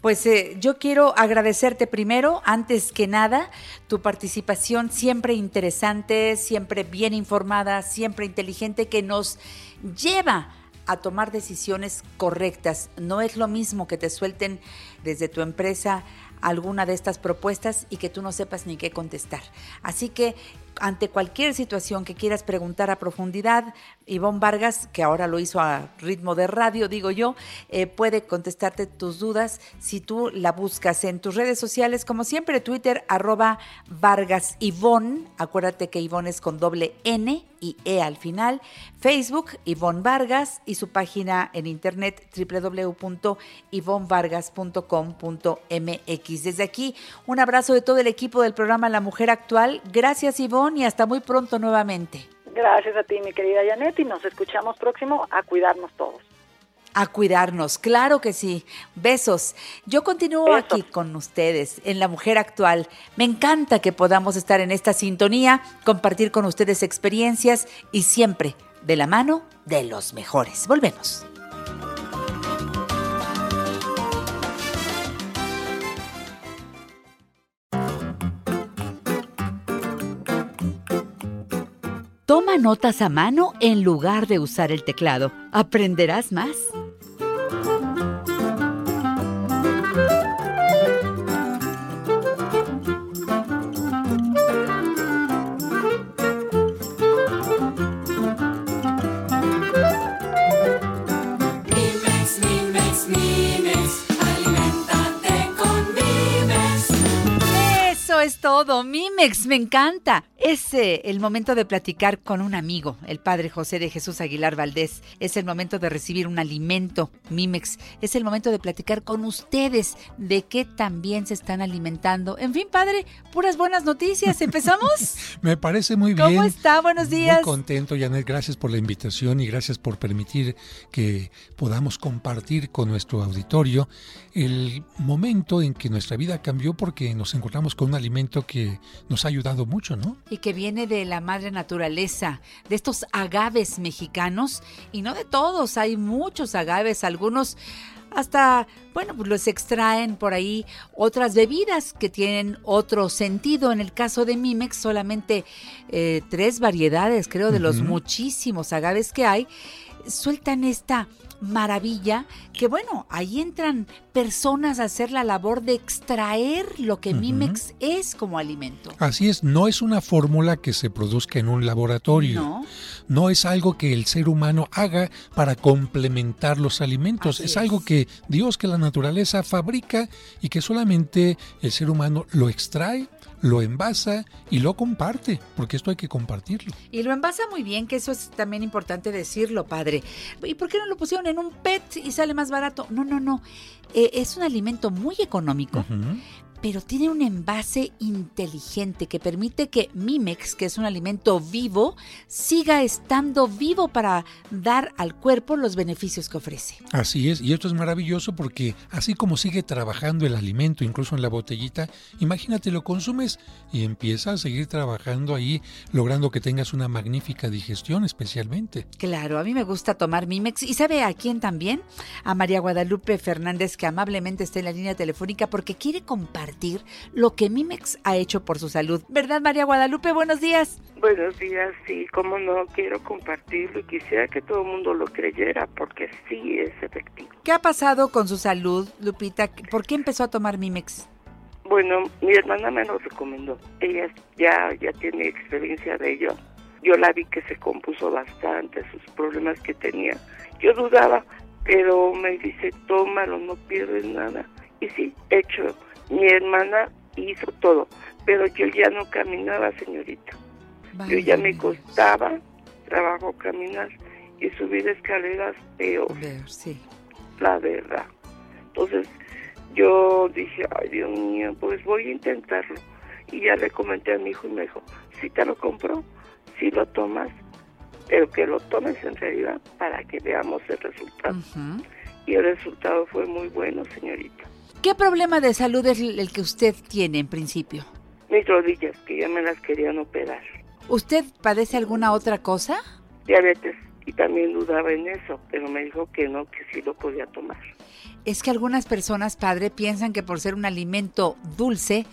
Pues eh, yo quiero agradecerte primero, antes que nada, tu participación siempre interesante, siempre bien informada, siempre inteligente, que nos lleva a tomar decisiones correctas. No es lo mismo que te suelten desde tu empresa alguna de estas propuestas y que tú no sepas ni qué contestar. Así que ante cualquier situación que quieras preguntar a profundidad, Ivonne Vargas, que ahora lo hizo a ritmo de radio, digo yo, eh, puede contestarte tus dudas si tú la buscas en tus redes sociales, como siempre, Twitter, arroba Vargas acuérdate que Ivonne es con doble N y E al final, Facebook, Ivonne Vargas, y su página en internet, www.ivonvargas.com.mx. Desde aquí, un abrazo de todo el equipo del programa La Mujer Actual. Gracias, Ivonne y hasta muy pronto nuevamente. Gracias a ti, mi querida Janet, y nos escuchamos próximo a cuidarnos todos. A cuidarnos, claro que sí. Besos. Yo continúo aquí con ustedes en La Mujer Actual. Me encanta que podamos estar en esta sintonía, compartir con ustedes experiencias y siempre de la mano de los mejores. Volvemos. Toma notas a mano en lugar de usar el teclado. Aprenderás más. Es todo. Mimex, me encanta. Es eh, el momento de platicar con un amigo, el padre José de Jesús Aguilar Valdés. Es el momento de recibir un alimento, Mimex. Es el momento de platicar con ustedes de qué también se están alimentando. En fin, padre, puras buenas noticias. ¿Empezamos? <laughs> Me parece muy bien. ¿Cómo está? Buenos días. Muy contento, Janet. Gracias por la invitación y gracias por permitir que podamos compartir con nuestro auditorio el momento en que nuestra vida cambió porque nos encontramos con un alimento que nos ha ayudado mucho, ¿no? Y que viene de la madre naturaleza, de estos agaves mexicanos, y no de todos, hay muchos agaves, algunos hasta, bueno, pues los extraen por ahí otras bebidas que tienen otro sentido. En el caso de Mimex, solamente eh, tres variedades, creo, de los muchísimos agaves que hay, sueltan esta maravilla que bueno, ahí entran personas a hacer la labor de extraer lo que Mimex es como alimento. Así es, no es una fórmula que se produzca en un laboratorio. No. No es algo que el ser humano haga para complementar los alimentos, es, algo que Dios, que la naturaleza fabrica y que solamente el ser humano lo extrae lo envasa y lo comparte, porque esto hay que compartirlo. Y lo envasa muy bien, que eso es también importante decirlo, padre. ¿Y por qué no lo pusieron en un PET y sale más barato? No, no, no. Eh, es un alimento muy económico, pero tiene un envase inteligente que permite que Mimex, que es un alimento vivo, siga estando vivo para dar al cuerpo los beneficios que ofrece. Así es, y esto es maravilloso porque así como sigue trabajando el alimento, incluso en la botellita, imagínate lo consumes y empieza a seguir trabajando ahí, logrando que tengas una magnífica digestión especialmente. Claro, a mí me gusta tomar Mimex y sabe a quién también, a María Guadalupe Fernández que amablemente está en la línea telefónica porque quiere compartir lo que Mimex ha hecho por su salud. ¿Verdad, María Guadalupe? Buenos días. Buenos días, sí, como no, quiero compartirlo y quisiera que todo el mundo lo creyera porque sí es efectivo. ¿Qué ha pasado con su salud, Lupita? ¿Por qué empezó a tomar Mimex? Bueno, mi hermana me lo recomendó. Ella ya, ya tiene experiencia de ello. Yo la vi que se compuso bastante, sus problemas que tenía. Yo dudaba, pero me dice, tómalo, no pierdes nada. Y sí, hecho mi hermana hizo todo, pero yo ya no caminaba, señorita. yo ya me costaba trabajo caminar y subir escaleras peor. sí. La verdad. Entonces yo dije, ay Dios mío, pues voy a intentarlo. Y ya le comenté a mi hijo y me dijo, si te lo compro, si lo tomas, pero que lo tomes en realidad para que veamos el resultado. Y el resultado fue muy bueno, señorita. ¿Qué problema de salud es el que usted tiene en principio? Mis rodillas, que ya me las querían operar. ¿Usted padece alguna otra cosa? Diabetes, y también dudaba en eso, pero me dijo que no, que sí lo podía tomar es que algunas personas, padre, piensan que por ser un alimento dulce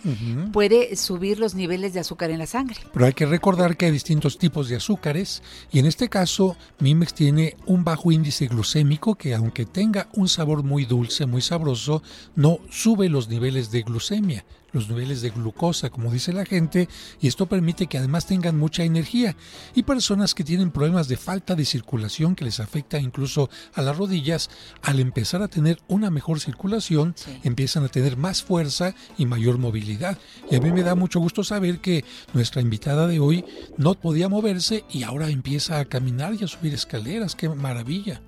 puede subir los niveles de azúcar en la sangre. Pero hay que recordar que hay distintos tipos de azúcares y en este caso Mimex tiene un bajo índice glucémico que aunque tenga un sabor muy dulce, muy sabroso, no sube los niveles de glucemia los niveles de glucosa, como dice la gente, y esto permite que además tengan mucha energía. Y personas que tienen problemas de falta de circulación que les afecta incluso a las rodillas, al empezar a tener una mejor circulación, empiezan a tener más fuerza y mayor movilidad. Y a mí me da mucho gusto saber que nuestra invitada de hoy no podía moverse y ahora empieza a caminar y a subir escaleras. ¡Qué maravilla!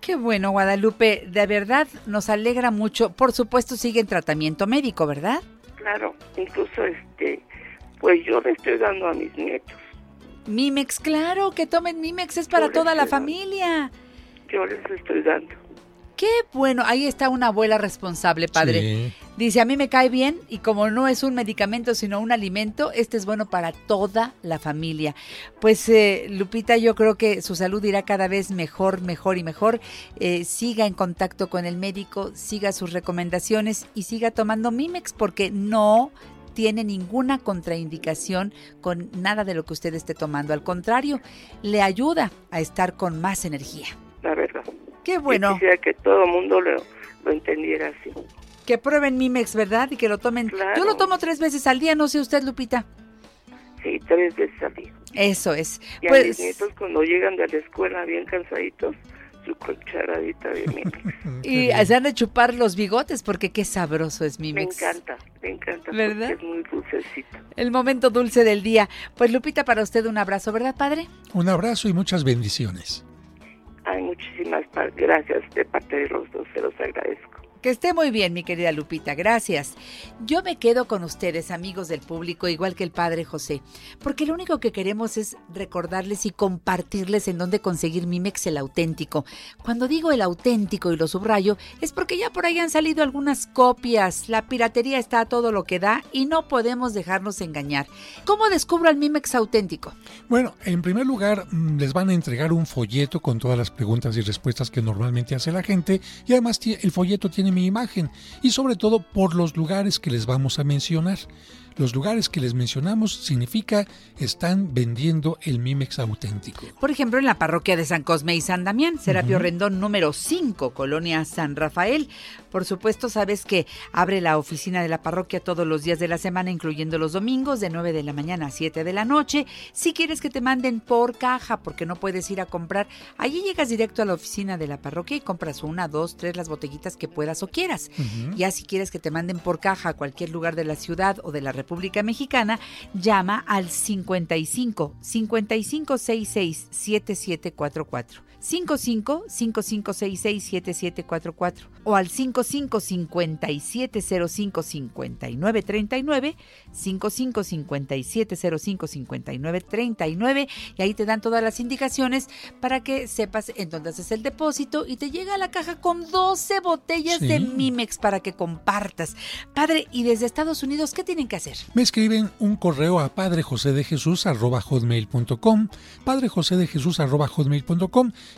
Qué bueno, Guadalupe. De verdad nos alegra mucho. Por supuesto, sigue en tratamiento médico, ¿verdad? claro, incluso este, pues yo le estoy dando a mis nietos. Mimex, claro, que tomen Mimex, es para toda la familia. Yo les estoy dando. Qué bueno, ahí está una abuela responsable, padre. Dice, a mí me cae bien y como no es un medicamento sino un alimento, este es bueno para toda la familia. Pues eh, Lupita, yo creo que su salud irá cada vez mejor, mejor y mejor. Eh, siga en contacto con el médico, siga sus recomendaciones y siga tomando Mimex porque no tiene ninguna contraindicación con nada de lo que usted esté tomando. Al contrario, le ayuda a estar con más energía. La verdad. Qué bueno. quisiera que todo el mundo lo, lo entendiera así. Que prueben Mimex, ¿verdad? Y que lo tomen. Yo lo tomo tres veces al día, no sé usted, Lupita. Sí, tres veces al día. Eso es. Y pues... a mis nietos cuando llegan de la escuela bien cansaditos, su cucharadita de Mimex. <laughs> y se han de chupar los bigotes porque qué sabroso es Mimex. Me encanta, me encanta. ¿Verdad? Es muy dulcecito. El momento dulce del día. Pues Lupita, para usted un abrazo, ¿verdad, padre? Un abrazo y muchas bendiciones. Ay, muchísimas gracias de parte de los dos, se los agradezco. Que esté muy bien, mi querida Lupita, gracias. Yo me quedo con ustedes, amigos del público, igual que el Padre José, porque lo único que queremos es recordarles y compartirles en dónde conseguir Mimex el auténtico. Cuando digo el auténtico y lo subrayo, es porque ya por ahí han salido algunas copias. La piratería está a todo lo que da y no podemos dejarnos engañar. ¿Cómo descubro el Mimex auténtico? Bueno, en primer lugar, mm, les van a entregar un folleto con todas las preguntas y respuestas que normalmente hace la gente y además el folleto tiene mi imagen y sobre todo por los lugares que les vamos a mencionar. Los lugares que les mencionamos significa están vendiendo el Mimex auténtico. Por ejemplo, en la parroquia de San Cosme y San Damián, Serapio Rendón número 5, Colonia San Rafael. Por supuesto, sabes que abre la oficina de la parroquia todos los días de la semana, incluyendo los domingos, de 9 de la mañana a 7 de la noche. Si quieres que te manden por caja, porque no puedes ir a comprar, allí llegas directo a la oficina de la parroquia y compras una, dos, tres, las botellitas que puedas o quieras. Ya si quieres que te manden por caja a cualquier lugar de la ciudad o de la República Mexicana, llama al 55 5566 7744. 55 5566 7744 o al 55 5705 5939 55 5705 5939 y ahí te dan todas las indicaciones para que sepas en dónde haces el depósito y te llega a la caja con 12 botellas de Mimex para que compartas. Padre, y desde Estados Unidos, ¿qué tienen que hacer? Me escriben un correo a padre José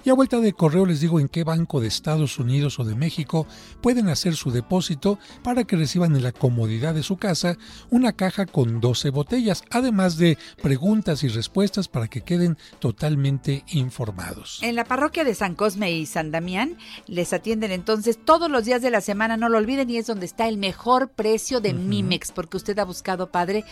y a vuelta de correo les digo en qué banco de Estados Unidos o de México pueden hacer su depósito para que reciban en la comodidad de su casa una caja con 12 botellas, además de preguntas y respuestas para que queden totalmente informados. En la parroquia de San Cosme y San Damián les atienden entonces todos los días de la semana, no lo olviden, y es donde está el mejor precio de Mimex, porque usted ha buscado buscado, padre,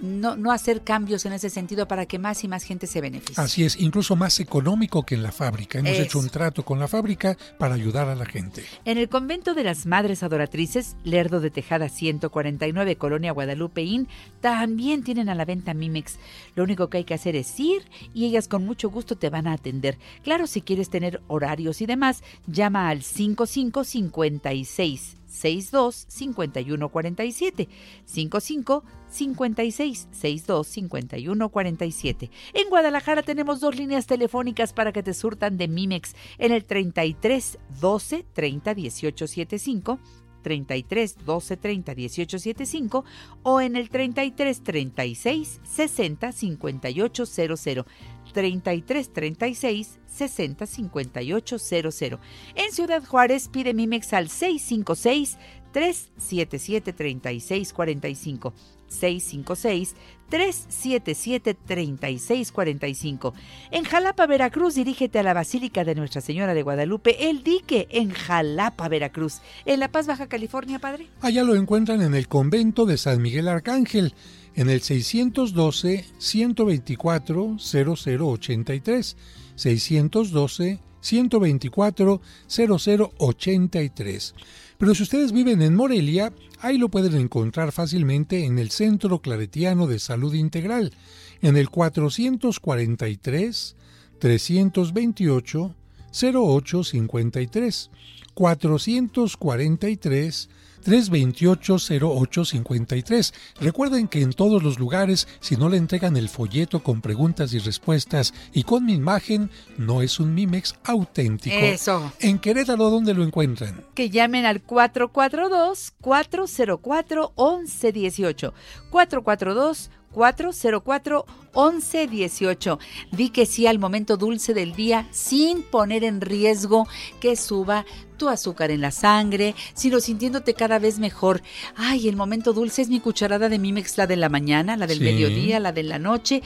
no, no hacer cambios en ese sentido para que más y más gente se beneficie. Así es, incluso más económico que en la fábrica. Hemos hecho un trato con la fábrica para ayudar a la gente. En el convento de las Madres Adoratrices, Lerdo de Tejada 149, Colonia Guadalupeín, también tienen a la venta Mimex. Lo único que hay que hacer es ir y ellas con mucho gusto te van a atender. Claro, si quieres tener horarios y demás, llama al 5556 62 51 47 55 56 62 51 47. En Guadalajara tenemos dos líneas telefónicas para que te surtan de Mimex en el 33 12 30 18 75 33 12 30 18 75 o en el 33 36 60 58 00. 33 36 60 58 00. En Ciudad Juárez pide Mimex al 656 377 36 45. 656 377 3645. En Jalapa, Veracruz, dirígete a la Basílica de Nuestra Señora de Guadalupe, el dique en Jalapa, Veracruz. En La Paz, Baja California, padre. Allá lo encuentran en el convento de San Miguel Arcángel, en el 612 124 0083. 612 124 0083. Pero si ustedes viven en Morelia, ahí lo pueden encontrar fácilmente en el Centro Claretiano de Salud Integral, en el 443 328 0853. 443 328-0853. Recuerden que en todos los lugares, si no le entregan el folleto con preguntas y respuestas y con mi imagen, no es un Mimex auténtico. Eso. En Querétaro, ¿dónde lo encuentran? Que llamen al 442-404-1118. 442 404 1118. Di que sí al momento dulce del día sin poner en riesgo que suba tu azúcar en la sangre, sino sintiéndote cada vez mejor. Ay, el momento dulce es mi cucharada de Mimex, la de la mañana, la del mediodía, la de la noche,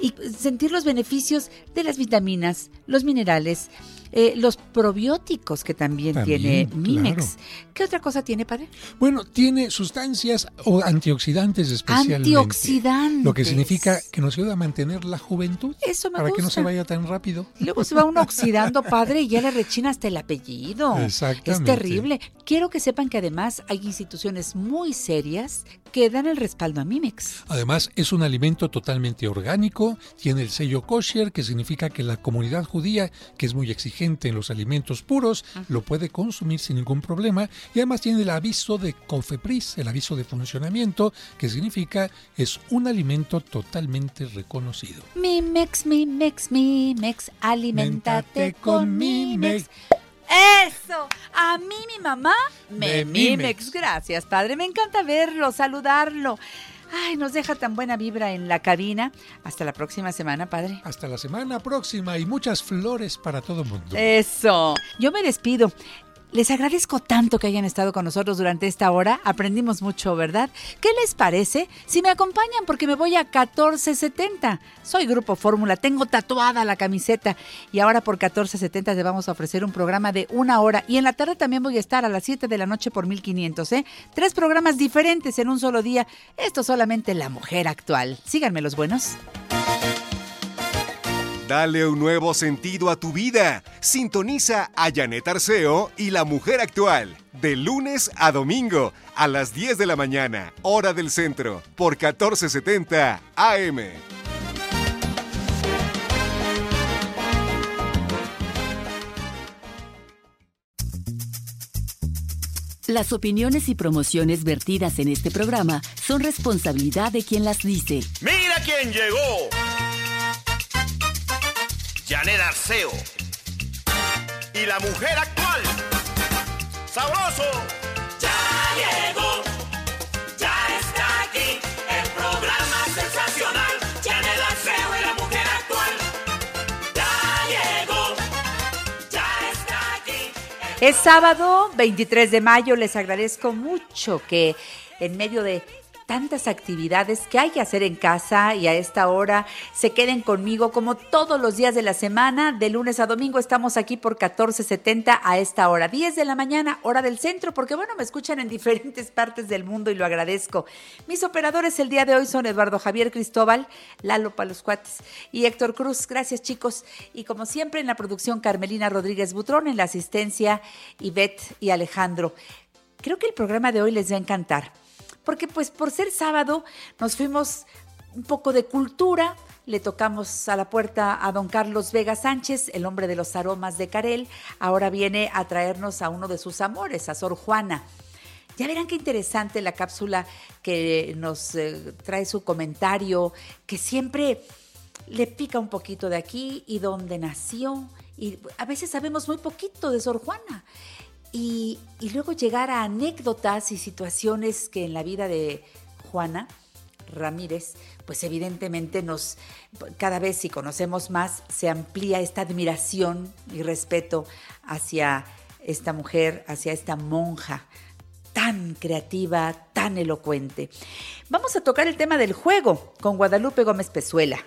y sentir los beneficios de las vitaminas, los minerales, eh, los probióticos que también, tiene Mimex. ¿Qué otra cosa tiene, padre? Bueno, tiene sustancias o antioxidantes especialmente. Antioxidantes. Lo que significa que nos ayuda a mantener la juventud. Eso me Para gusta. que no se vaya tan rápido. Luego se va uno oxidando, padre, y ya le rechina hasta el apellido. Exactamente. Es terrible. Quiero que sepan que además hay instituciones muy serias que dan el respaldo a Mimex. Además, es un alimento totalmente orgánico, tiene el sello kosher, que significa que la comunidad judía, que es muy exigente en los alimentos puros, lo puede consumir sin ningún problema. Y además tiene el aviso de COFEPRIS, el aviso de funcionamiento, que significa es un alimento totalmente reconocido. Mimex, Mimex, Mimex, alimentate con Mimex. Eso, a mí mi mamá me De Mimex. Mimex. Gracias, padre. Me encanta verlo, saludarlo. Ay, nos deja tan buena vibra en la cabina. Hasta la próxima semana, padre. Hasta la semana próxima y muchas flores para todo el mundo. Eso. Yo me despido. Les agradezco tanto que hayan estado con nosotros durante esta hora. Aprendimos mucho, ¿verdad? ¿Qué les parece si me acompañan? Porque me voy a 1470. Soy Grupo Fórmula, tengo tatuada la camiseta. Y ahora por 1470 te vamos a ofrecer un programa de una hora. Y en la tarde también voy a estar a las 7 de la noche por 1500, ¿eh? Tres programas diferentes en un solo día. Esto solamente la mujer actual. Síganme los buenos. Dale un nuevo sentido a tu vida. Sintoniza a Janet Arceo y la mujer actual. De lunes a domingo, a las 10 de la mañana, hora del centro, por 1470 AM. Las opiniones y promociones vertidas en este programa son responsabilidad de quien las dice. Mira quién llegó. Janet Arceo. Y la mujer actual. Sabroso. Ya llegó, ya está aquí, el programa sensacional. Janet Arceo y la mujer actual. Ya llegó, ya está aquí. Es sábado 23 de mayo. Les agradezco mucho que en medio de tantas actividades que hay que hacer en casa y a esta hora se queden conmigo como todos los días de la semana. De lunes a domingo estamos aquí por 14.70 a esta hora. 10 de la mañana, hora del centro, porque bueno, me escuchan en <laughs> diferentes partes del mundo y lo agradezco. Mis operadores el día de hoy son Eduardo Javier Cristóbal, Lalo los Cuates y Héctor Cruz. Gracias chicos. Y como siempre en la producción Carmelina Rodríguez Butrón, en la asistencia Ivette y Alejandro. Creo que el programa de hoy les va a encantar porque pues por ser sábado nos fuimos un poco de cultura, le tocamos a la puerta a don Carlos Vega Sánchez, el hombre de los aromas de Carel, ahora viene a traernos a uno de sus amores, a Sor Juana. Ya verán qué interesante la cápsula que nos eh, trae su comentario, que siempre le pica un poquito de aquí y dónde nació. Y a veces sabemos muy poquito de Sor Juana y, luego llegar a anécdotas y situaciones que en la vida de Juana Ramírez, pues evidentemente nos, cada vez si conocemos más, se amplía esta admiración y respeto hacia esta mujer, hacia esta monja tan creativa, tan elocuente. Vamos a tocar el tema del juego con Guadalupe Gómez Pezuela.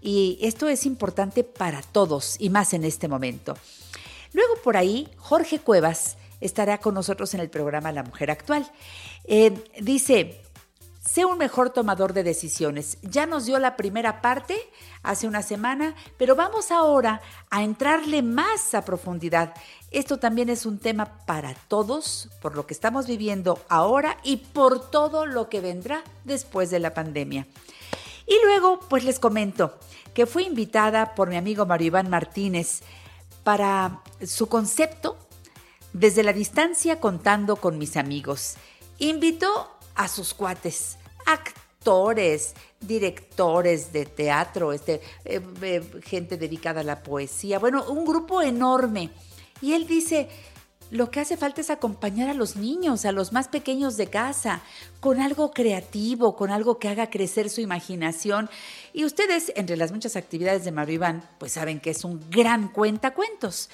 Y esto es importante para todos y más en este momento. Luego por ahí, Jorge Cuevas estará con nosotros en el programa La Mujer Actual. Eh, dice, sé un mejor tomador de decisiones. Ya nos dio la primera parte hace una semana, pero vamos ahora a entrarle más a profundidad. Esto también es un tema para todos, por lo que estamos viviendo ahora y por todo lo que vendrá después de la pandemia. Y luego, pues les comento que fui invitada por mi amigo Mario Iván Martínez para su concepto desde la distancia contando con mis amigos. Invitó a sus cuates, actores, directores de teatro, este, eh, eh, gente dedicada a la poesía, bueno, un grupo enorme. Y él dice, lo que hace falta es acompañar a los niños, a los más pequeños de casa, con algo creativo, con algo que haga crecer su imaginación. Y ustedes, entre las muchas actividades de Mario Iván, pues saben que es un gran cuentacuentos.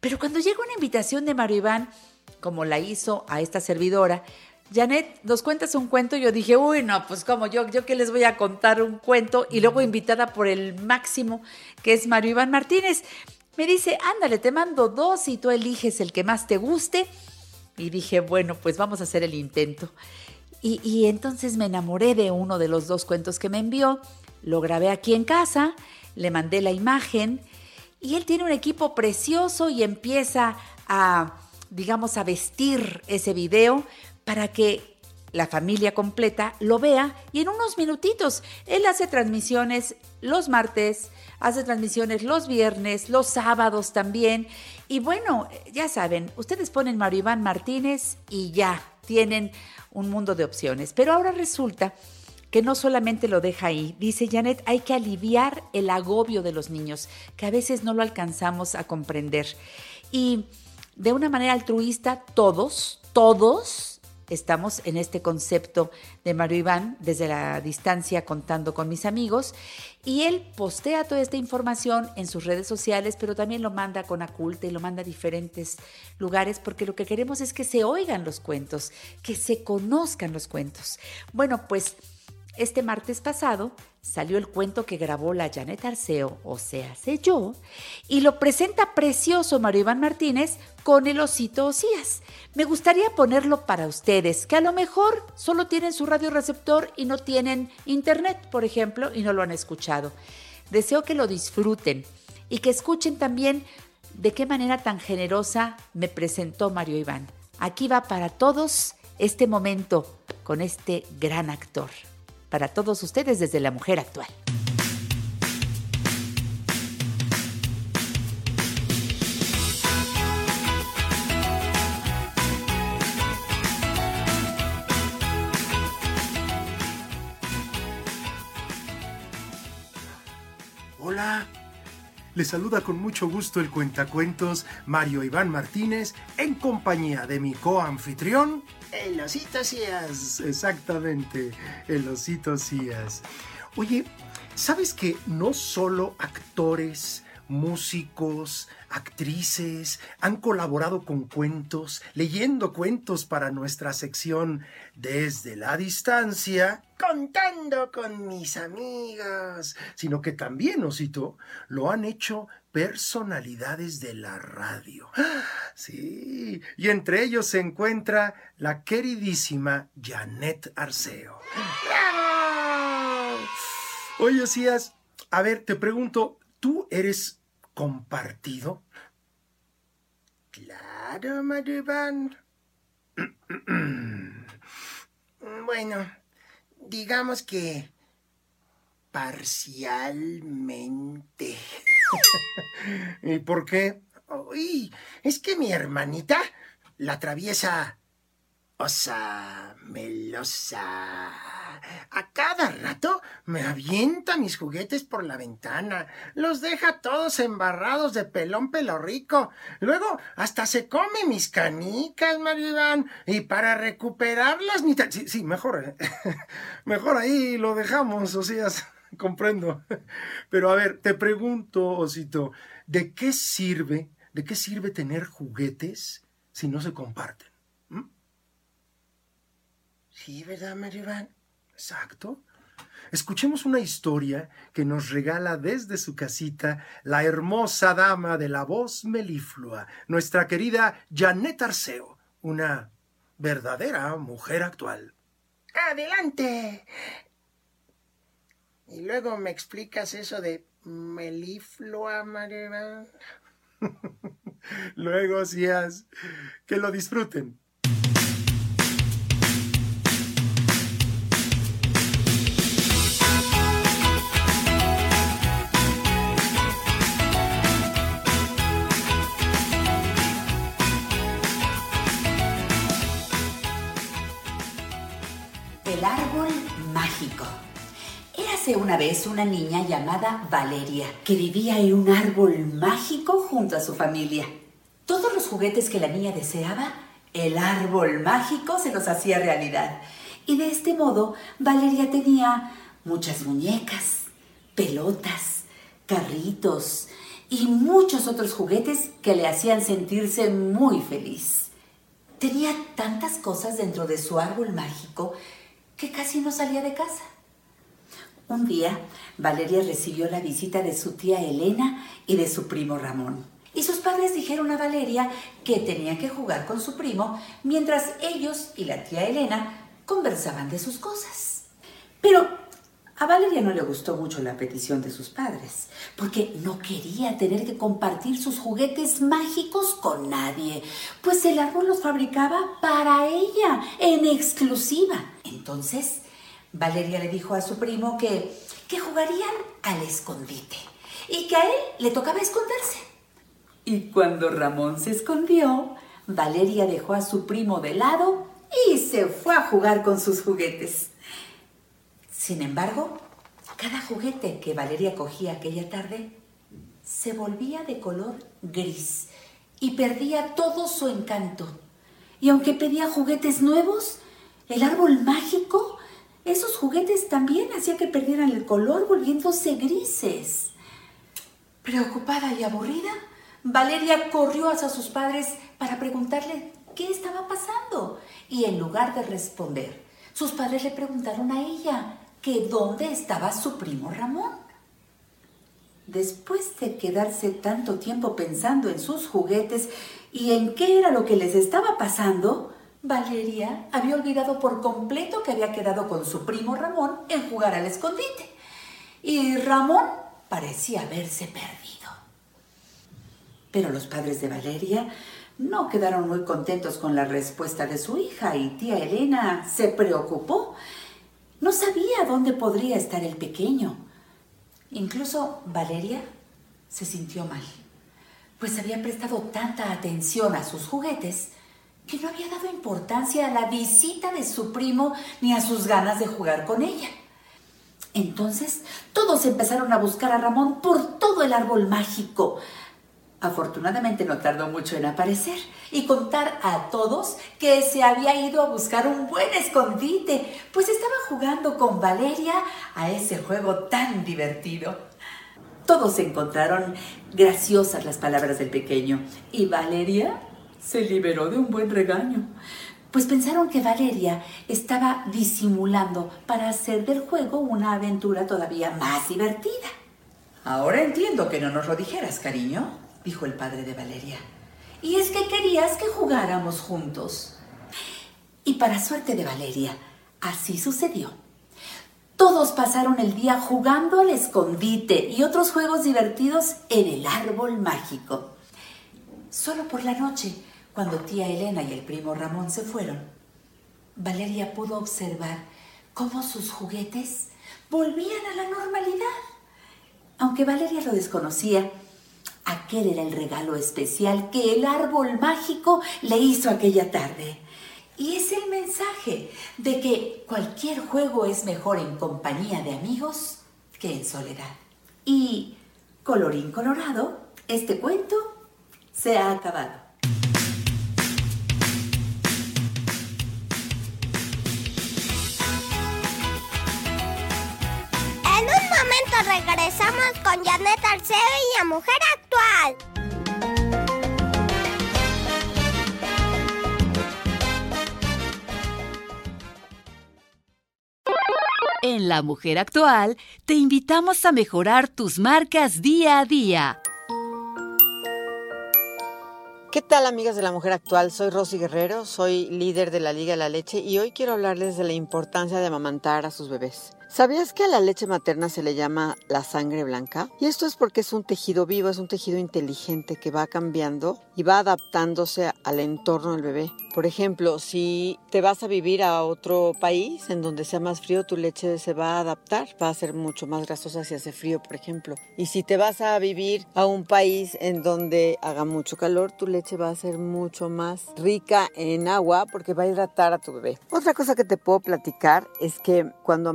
Pero cuando llega una invitación de Mario Iván, como la hizo a esta servidora, Janet, ¿nos cuentas un cuento? Yo dije, uy, no, pues como yo, yo que les voy a contar un cuento y luego invitada por el máximo, que es Mario Iván Martínez. Me dice, ándale, te mando dos y tú eliges el que más te guste. Y dije, bueno, pues vamos a hacer el intento. Y, y entonces me enamoré de uno de los dos cuentos que me envió, lo grabé aquí en casa, le mandé la imagen y él tiene un equipo precioso y empieza a, digamos, a vestir ese video para que la familia completa lo vea y en unos minutitos él hace transmisiones los martes, hace transmisiones los viernes, los sábados también. Y bueno, ya saben, ustedes ponen Mario Iván Martínez y ya tienen un mundo de opciones. Pero ahora resulta que no solamente lo deja ahí, dice Janet, hay que aliviar el agobio de los niños, que a veces no lo alcanzamos a comprender. Y de una manera altruista, todos, todos estamos en este concepto de Mario Iván desde la distancia contando con mis amigos y él postea toda esta información en sus redes sociales, pero también lo manda con Aculta y lo manda a diferentes lugares porque lo que queremos es que se oigan los cuentos, que se conozcan los cuentos. Bueno, pues este martes pasado salió el cuento que grabó la Janet Arceo, o sea, sé yo, y lo presenta precioso Mario Iván Martínez con el osito Osías. Me gustaría ponerlo para ustedes, que a lo mejor solo tienen su radio receptor y no tienen internet, por ejemplo, y no lo han escuchado. Deseo que lo disfruten y que escuchen también de qué manera tan generosa me presentó Mario Iván. Aquí va para todos este momento con este gran actor para todos ustedes desde La Mujer Actual. Hola, les saluda con mucho gusto el cuentacuentos Mario Iván Martínez en compañía de mi coanfitrión el osito Cías, exactamente, el osito. Oye, ¿sabes que no solo actores músicos, actrices, han colaborado con cuentos, leyendo cuentos para nuestra sección desde la distancia, contando con mis amigos, sino que también, Osito, lo han hecho personalidades de la radio. <gasps> Sí, y entre ellos se encuentra la queridísima Janet Arceo. Oye, Osías, a ver, te pregunto, ¿tú eres compartido? Claro, Maribán. <clears throat> bueno, digamos que parcialmente. <laughs> ¿Y por qué? Uy, es que mi hermanita, la traviesa osa melosa, a cada rato me avienta mis juguetes por la ventana, los deja todos embarrados de pelón pelo rico, luego hasta se come mis canicas, Maribán, y para recuperarlas ni Sí, sí, mejor, <laughs> mejor ahí lo dejamos, o <laughs> comprendo. Pero a ver, te pregunto, Osito, ¿de qué sirve, de qué sirve tener juguetes si no se comparten? ¿Mm? Sí, ¿verdad, Maribán? Exacto. Escuchemos una historia que nos regala desde su casita la hermosa dama de la voz meliflua, nuestra querida Janet Arceo, una verdadera mujer actual. Adelante. Y luego me explicas eso de meliflua, Maribel. <laughs> luego, hacías que lo disfruten. Una vez una niña llamada Valeria, que vivía en un árbol mágico junto a su familia. Todos los juguetes que la niña deseaba, el árbol mágico se los hacía realidad. Y de este modo, Valeria tenía muchas muñecas, pelotas, carritos y muchos otros juguetes que le hacían sentirse muy feliz. Tenía tantas cosas dentro de su árbol mágico que casi no salía de casa. Un día, Valeria recibió la visita de su tía Elena y de su primo Ramón. Y sus padres dijeron a Valeria que tenía que jugar con su primo mientras ellos y la tía Elena conversaban de sus cosas. Pero a Valeria no le gustó mucho la petición de sus padres, porque no quería tener que compartir sus juguetes mágicos con nadie, pues el árbol los fabricaba para ella, en exclusiva. Entonces, Valeria le dijo a su primo que, que jugarían al escondite y que a él le tocaba esconderse. Y cuando Ramón se escondió, Valeria dejó a su primo de lado y se fue a jugar con sus juguetes. Sin embargo, cada juguete que Valeria cogía aquella tarde se volvía de color gris y perdía todo su encanto. Y aunque pedía juguetes nuevos, el árbol mágico esos juguetes también hacían que perdieran el color volviéndose grises. Preocupada y aburrida, Valeria corrió hacia sus padres para preguntarle qué estaba pasando. Y en lugar de responder, sus padres le preguntaron a ella que dónde estaba su primo Ramón. Después de quedarse tanto tiempo pensando en sus juguetes y en qué era lo que les estaba pasando, Valeria había olvidado por completo que había quedado con su primo Ramón en jugar al escondite. Y Ramón parecía haberse perdido. Pero los padres de Valeria no quedaron muy contentos con la respuesta de su hija y tía Elena se preocupó. No sabía dónde podría estar el pequeño. Incluso Valeria se sintió mal, pues había prestado tanta atención a sus juguetes que no había dado importancia a la visita de su primo ni a sus ganas de jugar con ella. Entonces todos empezaron a buscar a Ramón por todo el árbol mágico. Afortunadamente no tardó mucho en aparecer y contar a todos que se había ido a buscar un buen escondite, pues estaba jugando con Valeria a ese juego tan divertido. Todos encontraron graciosas las palabras del pequeño y Valeria se liberó de un buen regaño. Pues pensaron que Valeria estaba disimulando para hacer del juego una aventura todavía más divertida. Ahora entiendo que no nos lo dijeras, cariño, dijo el padre de Valeria. Y es que querías que jugáramos juntos. Y para suerte de Valeria, así sucedió. Todos pasaron el día jugando al escondite y otros juegos divertidos en el árbol mágico. Solo por la noche, cuando tía Elena y el primo Ramón se fueron, Valeria pudo observar cómo sus juguetes volvían a la normalidad. Aunque Valeria lo desconocía, aquel era el regalo especial que el árbol mágico le hizo aquella tarde. Y es el mensaje de que cualquier juego es mejor en compañía de amigos que en soledad. Y, colorín colorado, este cuento se ha acabado. Regresamos con Janet Arceo y la mujer actual. En La Mujer Actual te invitamos a mejorar tus marcas día a día. ¿Qué tal amigas de la mujer actual? Soy Rosy Guerrero, soy líder de la Liga de la Leche y hoy quiero hablarles de la importancia de amamantar a sus bebés. ¿Sabías que a la leche materna se le llama la sangre blanca? Y esto es porque es un tejido vivo, es un tejido inteligente que va cambiando y va adaptándose al entorno del bebé. Por ejemplo, si te vas a vivir a otro país en donde sea más frío, tu leche se va a adaptar, va a ser mucho más grasosa si hace frío, por ejemplo. Y si te vas a vivir a un país en donde haga mucho calor, tu leche va a ser mucho más rica en agua porque va a hidratar a tu bebé. Otra cosa que te puedo platicar es que cuando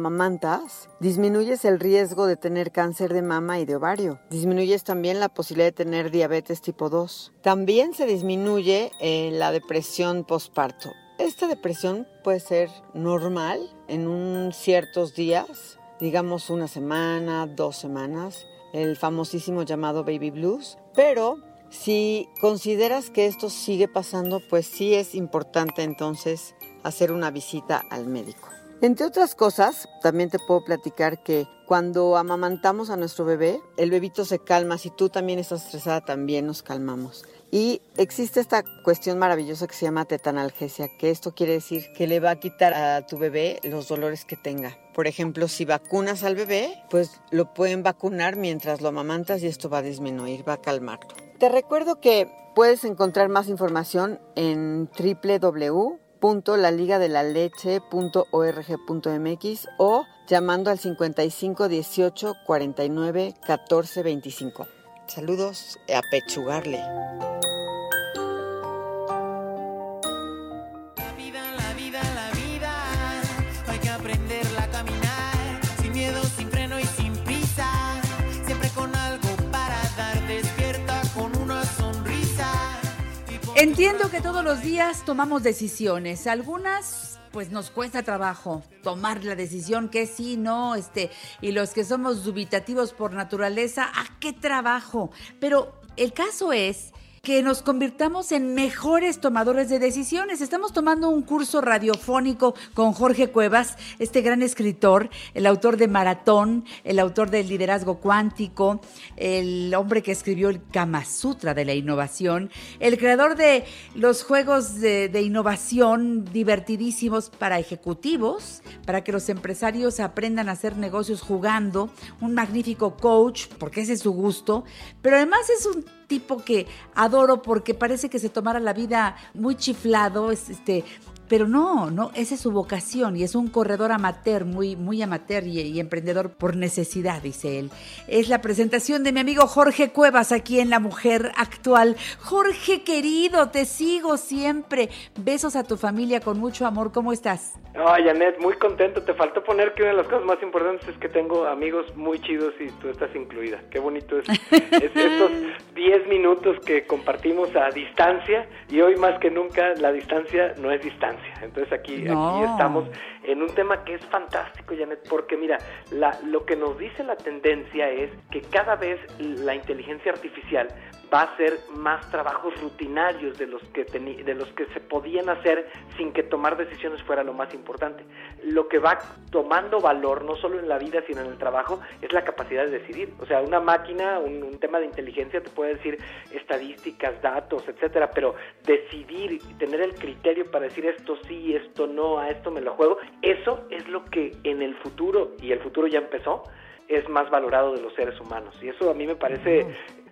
disminuyes el riesgo de tener cáncer de mama y de ovario. Disminuyes también la posibilidad de tener diabetes tipo 2. También se disminuye eh, la depresión posparto. Esta depresión puede ser normal en un ciertos días, digamos una semana, dos semanas, el famosísimo llamado baby blues, pero si consideras que esto sigue pasando, pues sí es importante entonces hacer una visita al médico. Entre otras cosas, también te puedo platicar que cuando amamantamos a nuestro bebé, el bebito se calma. Si tú también estás estresada, también nos calmamos. Y existe esta cuestión maravillosa que se llama tetanalgesia, que esto quiere decir que le va a quitar a tu bebé los dolores que tenga. Por ejemplo, si vacunas al bebé, pues lo pueden vacunar mientras lo amamantas y esto va a disminuir, va a calmarlo. Te recuerdo que puedes encontrar más información en www.laligadelaleche.org.mx o llamando al 55 18 49 14 25. Saludos, a pechugarle. Entiendo que todos los días tomamos decisiones, algunas pues nos cuesta trabajo tomar la decisión que sí, no, este, y los que somos dubitativos por naturaleza, ¿a qué trabajo? Pero el caso es que nos convirtamos en mejores tomadores de decisiones. Estamos tomando un curso radiofónico con Jorge Cuevas, este gran escritor, el autor de Maratón, el autor del liderazgo cuántico, el hombre que escribió el Kama Sutra de la innovación, el creador de los juegos de, de innovación divertidísimos para ejecutivos, para que los empresarios aprendan a hacer negocios jugando, un magnífico coach, porque ese es su gusto, pero además es un tipo que adoro porque parece que se tomara la vida muy chiflado, es este pero no, no, esa es su vocación y es un corredor amateur, muy, muy amateur y, y, emprendedor por necesidad, dice él. Es la presentación de mi amigo Jorge Cuevas aquí en La Mujer Actual. Jorge querido, te sigo siempre. Besos a tu familia con mucho amor. ¿Cómo estás? No, Janet, muy contento. Te faltó poner que una de las cosas más importantes es que tengo amigos muy chidos y tú estás incluida. Qué bonito es, <laughs> es estos 10 minutos que compartimos a distancia y hoy más que nunca la distancia no es distancia ignorancia. Entonces aquí, aquí estamos en un tema que es fantástico, Janet, porque mira, la, lo que nos dice la tendencia es que cada vez la inteligencia artificial va a hacer más trabajos rutinarios de los que de los que se podían hacer sin que tomar decisiones fuera lo más importante. Lo que va tomando valor no solo en la vida sino en el trabajo es la capacidad de decidir. O sea, una máquina, un, tema de inteligencia te puede decir estadísticas, datos, etcétera, pero decidir tener el criterio para decir esto sí, esto no, a esto me lo juego, eso es lo que en el futuro y el futuro ya empezó es más valorado de los seres humanos. Y eso a mí me parece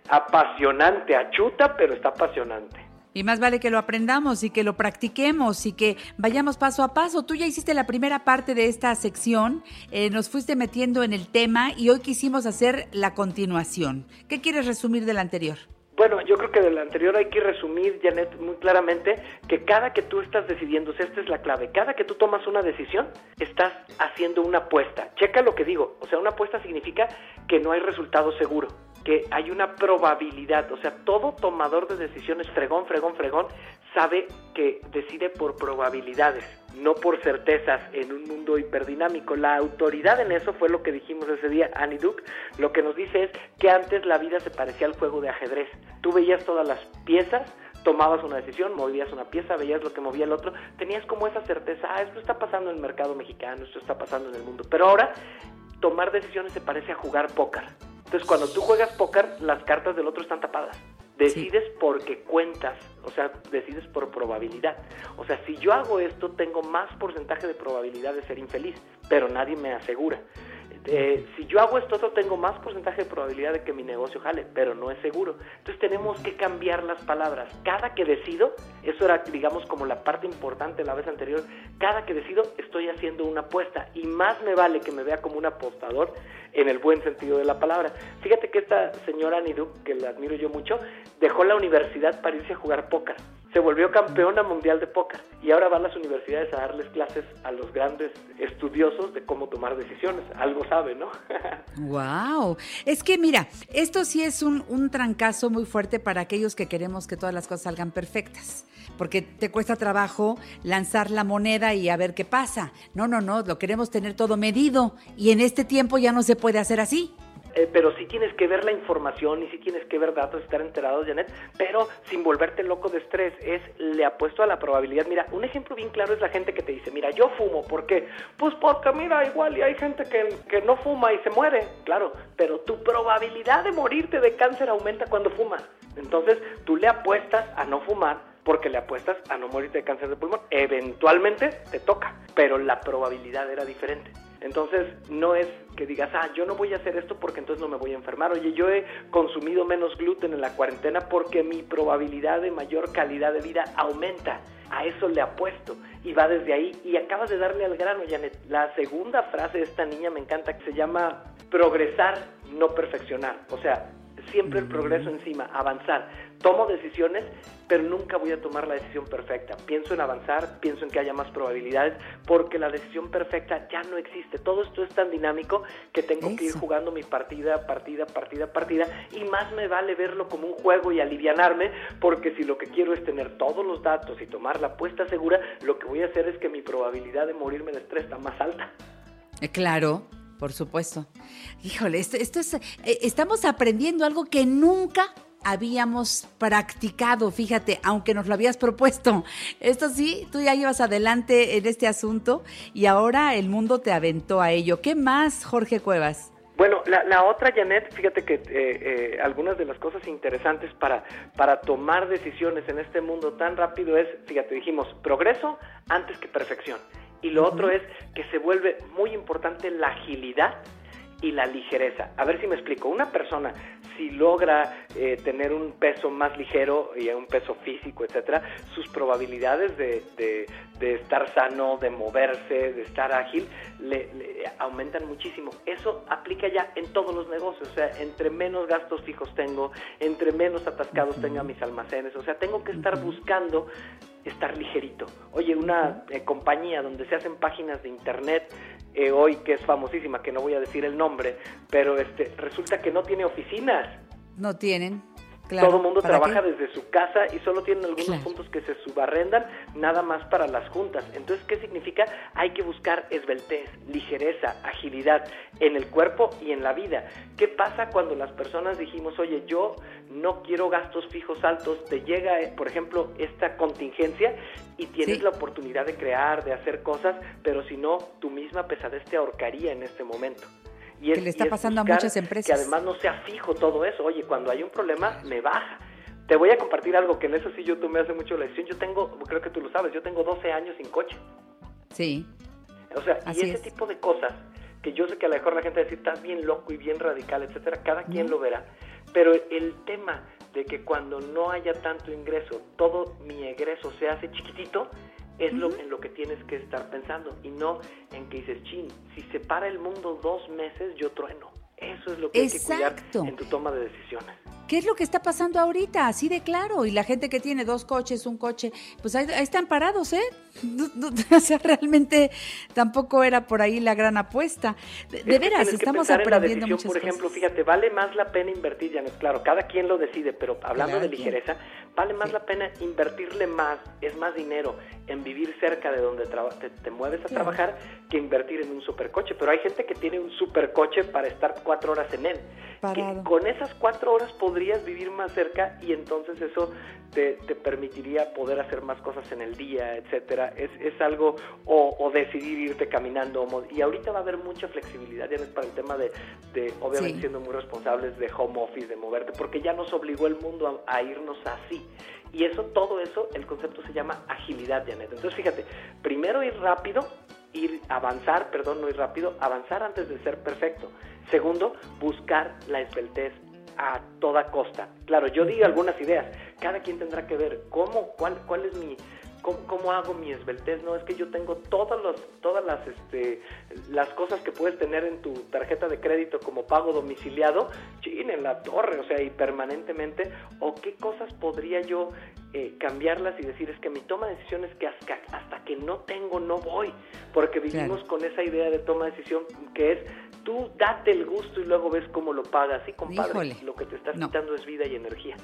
apasionante, achuta, pero está apasionante. Y más vale que lo aprendamos y que lo practiquemos y que vayamos paso a paso. Tú ya hiciste la primera parte de esta sección, eh, nos fuiste metiendo en el tema y hoy quisimos hacer la continuación. ¿Qué quieres resumir del anterior? Bueno, yo creo que del anterior hay que resumir, Janet, muy claramente que cada que tú estás decidiendo, esta es la clave, cada que tú tomas una decisión, estás haciendo una apuesta. Checa lo que digo, o sea, una apuesta significa que no hay resultado seguro que hay una probabilidad, o sea, todo tomador de decisiones, fregón, fregón, fregón, sabe que decide por probabilidades, no por certezas en un mundo hiperdinámico. La autoridad en eso fue lo que dijimos ese día, Annie Duke, lo que nos dice es que antes la vida se parecía al juego de ajedrez. Tú veías todas las piezas, tomabas una decisión, movías una pieza, veías lo que movía el otro, tenías como esa certeza, ah, esto está pasando en el mercado mexicano, esto está pasando en el mundo. Pero ahora tomar decisiones se parece a jugar póker entonces, cuando tú juegas póker, las cartas del otro están tapadas. Decides porque cuentas, o sea, decides por probabilidad. O sea, si yo hago esto, tengo más porcentaje de probabilidad de ser infeliz, pero nadie me asegura. Eh, si yo hago esto, tengo más porcentaje de probabilidad de que mi negocio jale, pero no es seguro. Entonces tenemos que cambiar las palabras. Cada que decido, eso era, digamos, como la parte importante la vez anterior, cada que decido estoy haciendo una apuesta y más me vale que me vea como un apostador en el buen sentido de la palabra. Fíjate que esta señora Nidu, que la admiro yo mucho, dejó la universidad para irse a jugar póker. Se volvió campeona mundial de póker y ahora va a las universidades a darles clases a los grandes estudiosos de cómo tomar decisiones. Algo sabe, ¿no? <laughs> wow. Es que mira, esto sí es un, un trancazo muy fuerte para aquellos que queremos que todas las cosas salgan perfectas porque te cuesta trabajo lanzar la moneda y a ver qué pasa. No, no, no, lo queremos tener todo medido y en este tiempo ya no se puede hacer así. Eh, pero sí tienes que ver la información y sí tienes que ver datos, estar enterado, Janet, pero sin volverte loco de estrés. Es, le apuesto a la probabilidad. Mira, un ejemplo bien claro es la gente que te dice, mira, yo fumo, ¿por qué? Pues porque, mira, igual y hay gente que, que no fuma y se muere, claro, pero tu probabilidad de morirte de cáncer aumenta cuando fumas. Entonces, tú le apuestas a no fumar porque le apuestas a no morirte de cáncer de pulmón. Eventualmente te toca, pero la probabilidad era diferente. Entonces, no es que digas, ah, yo no voy a hacer esto porque entonces no me voy a enfermar. Oye, yo he consumido menos gluten en la cuarentena porque mi probabilidad de mayor calidad de vida aumenta. A eso le apuesto. Y va desde ahí. Y acabas de darle al grano, Janet. La segunda frase de esta niña me encanta, que se llama progresar, no perfeccionar. O sea, siempre el progreso encima, avanzar. Tomo decisiones, pero nunca voy a tomar la decisión perfecta. Pienso en avanzar, pienso en que haya más probabilidades, porque la decisión perfecta ya no existe. Todo esto es tan dinámico que tengo que ir jugando mi partida, partida, partida, partida, y más me vale verlo como un juego y alivianarme, porque si lo que quiero es tener todos los datos y tomar la apuesta segura, lo que voy a hacer es que mi probabilidad de morirme de estrés está más alta. Eh, claro, por supuesto. Híjole, esto, es, eh, estamos aprendiendo algo que nunca habíamos practicado, fíjate, aunque nos lo habías propuesto. Esto sí, tú ya ibas adelante en este asunto y ahora el mundo te aventó a ello. ¿Qué más, Jorge Cuevas? Bueno, la, otra, Janet, fíjate que eh, eh, algunas de las cosas interesantes para, para tomar decisiones en este mundo tan rápido es, fíjate, dijimos, progreso antes que perfección. Y lo otro es que se vuelve muy importante la agilidad y la ligereza. A ver si me explico. Una persona, si logra eh, tener un peso más ligero y un peso físico, etcétera, sus probabilidades de, de, estar sano, de moverse, de estar ágil, le, aumentan muchísimo. Eso aplica ya en todos los negocios. O sea, entre menos gastos fijos tengo, entre menos atascados tenga mis almacenes. O sea, tengo que estar buscando estar ligerito. Oye, una eh, compañía donde se hacen páginas de internet eh, hoy que es famosísima, que no voy a decir el nombre, pero este resulta que no tiene oficinas. No tienen. Todo el mundo trabaja desde su casa y solo tienen algunos puntos que se subarrendan nada más para las juntas. Entonces, ¿qué significa? Hay que buscar esbeltez, ligereza, agilidad en el cuerpo y en la vida. ¿Qué pasa cuando las personas dijimos, oye, yo no quiero gastos fijos altos, te llega, eh, por ejemplo, esta contingencia y tienes la oportunidad de crear, de hacer cosas, pero si no, tu misma pesadez te ahorcaría en este momento. Y que le está pasando a muchas empresas. Que además no sea fijo todo eso. Oye, cuando hay un problema, me baja. Te voy a compartir algo que en eso sí yo tomé hace mucho la decisión. Yo tengo, creo que tú lo sabes, yo tengo 12 años sin coche. Sí. O sea, y ese tipo de cosas que yo sé que a lo mejor la gente va a decir, estás bien loco y bien radical, etcétera, cada quien lo verá. Pero el tema de que cuando no haya tanto ingreso, todo mi egreso se hace chiquitito, es lo en lo que tienes que estar pensando y no en que dices, chin, si se para el mundo dos meses, yo trueno. Eso es lo que hay que cuidar en tu toma de decisiones. ¿Qué es lo que está pasando ahorita? Así de claro. Y la gente que tiene dos coches, un coche, pues ahí, están parados, ¿eh? <laughs> o sea, realmente tampoco era por ahí la gran apuesta. De, veras, estamos aprendiendo muchas Por ejemplo, fíjate, vale más la pena invertir, ya no es claro, cada quien lo decide, pero hablando de ligereza, vale más la pena invertirle más, es más dinero en vivir cerca de donde te, mueves a trabajar que invertir en un supercoche. Pero hay gente que tiene un supercoche para estar cuatro horas en él. con esas cuatro horas podrías vivir más cerca y entonces eso te, permitiría poder hacer más cosas en el día, etcétera. Es, es algo, o, decidir irte caminando. Y ahorita va a haber mucha flexibilidad ya para el tema de, de obviamente siendo muy responsables de home office, de moverte, porque ya nos obligó el mundo a, a irnos así. Y eso, todo eso, el concepto se llama agilidad, Janet. Entonces, fíjate, primero ir rápido, ir avanzar, perdón, no ir rápido, avanzar antes de ser perfecto. Segundo, buscar la esbeltez a toda costa. Claro, yo di algunas ideas. Cada quien tendrá que ver cómo, cuál, cuál es mi, ¿Cómo, hago mi esbeltez? No, es que yo tengo todas, los, todas las, este, las cosas que puedes tener en tu tarjeta de crédito como pago domiciliado, chin, en la torre, o sea, y permanentemente, o qué cosas podría yo eh, cambiarlas y decir, es que mi toma de decisiones que hasta, hasta que no tengo, no voy, porque vivimos con esa idea de toma de decisión que es, tú date el gusto y luego ves cómo lo pagas, y compadre, lo que te estás quitando es vida y energía.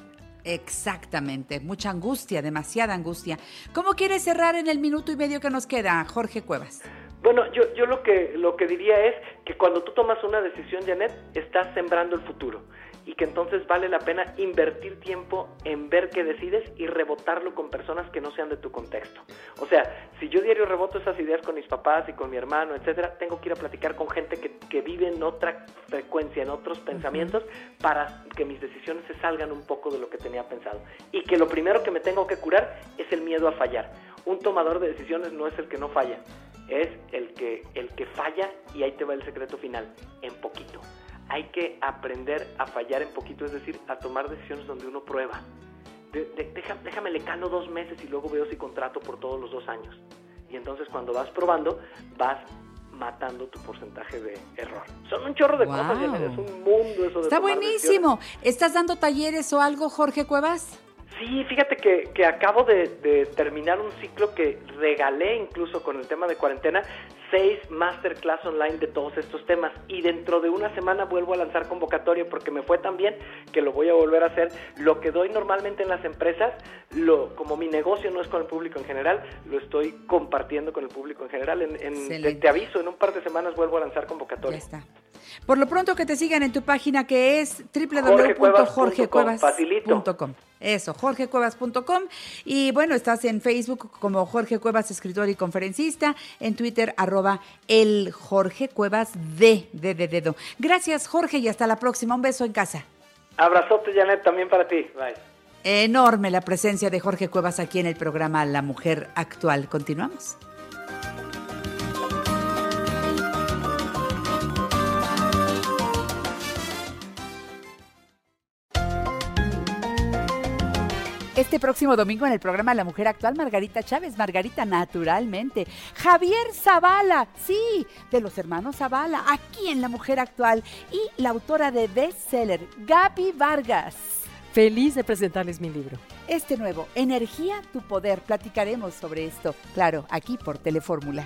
Exactamente, mucha angustia, demasiada angustia. ¿Cómo quieres cerrar en el minuto y medio que nos queda, Jorge Cuevas? Bueno, yo, yo lo, que, lo que diría es que cuando tú tomas una decisión, Janet, estás sembrando el futuro y que entonces vale la pena invertir tiempo en ver qué decides y rebotarlo con personas que no sean de tu contexto. O sea, si yo diario reboto esas ideas con mis papás y con mi hermano, etcétera, tengo que ir a platicar con gente que, que vive en otra frecuencia, en otros pensamientos, para que mis decisiones se salgan un poco de lo que tenía pensado. Y que lo primero que me tengo que curar es el miedo a fallar. Un tomador de decisiones no es el que no falla, es el que, el que falla y ahí te va el secreto final, en poquito hay que aprender a fallar en poquito, es decir, a tomar decisiones donde uno prueba. déjame le calo dos meses y luego veo si contrato por todos los dos años. Y entonces cuando vas probando, vas matando tu porcentaje de error. Son un chorro de cosas, es un mundo eso de Está buenísimo. ¿Estás dando talleres o algo, Jorge Cuevas? Sí, fíjate que, que acabo de, de, terminar un ciclo que regalé incluso con el tema de cuarentena seis masterclass online de todos estos temas y dentro de una semana vuelvo a lanzar convocatoria porque me fue tan bien que lo voy a volver a hacer. Lo que doy normalmente en las empresas, lo, como mi negocio no es con el público en general, lo estoy compartiendo con el público en general. En, te, aviso, en un par de semanas vuelvo a lanzar convocatoria. Ya está. Por lo pronto que te sigan en tu página que es www.jorgecuevas.com. Eso, jorgecuevas.com. Y bueno, estás en Facebook como Jorge Cuevas, escritor y conferencista. En Twitter, arroba el Jorge Cuevas de, de, de dedo. Gracias, Jorge, y hasta la próxima. Un beso en casa. Abrazote, Janet, también para ti. Bye. Enorme la presencia de Jorge Cuevas aquí en el programa La Mujer Actual. Continuamos. Este próximo domingo en el programa La Mujer Actual, Margarita Chávez, Margarita Naturalmente. Javier Zavala, sí, de los hermanos Zavala, aquí en La Mujer Actual. Y la autora de bestseller, Gaby Vargas. Feliz de presentarles mi libro. Este nuevo, Energía, tu poder. Platicaremos sobre esto, claro, aquí por Telefórmula.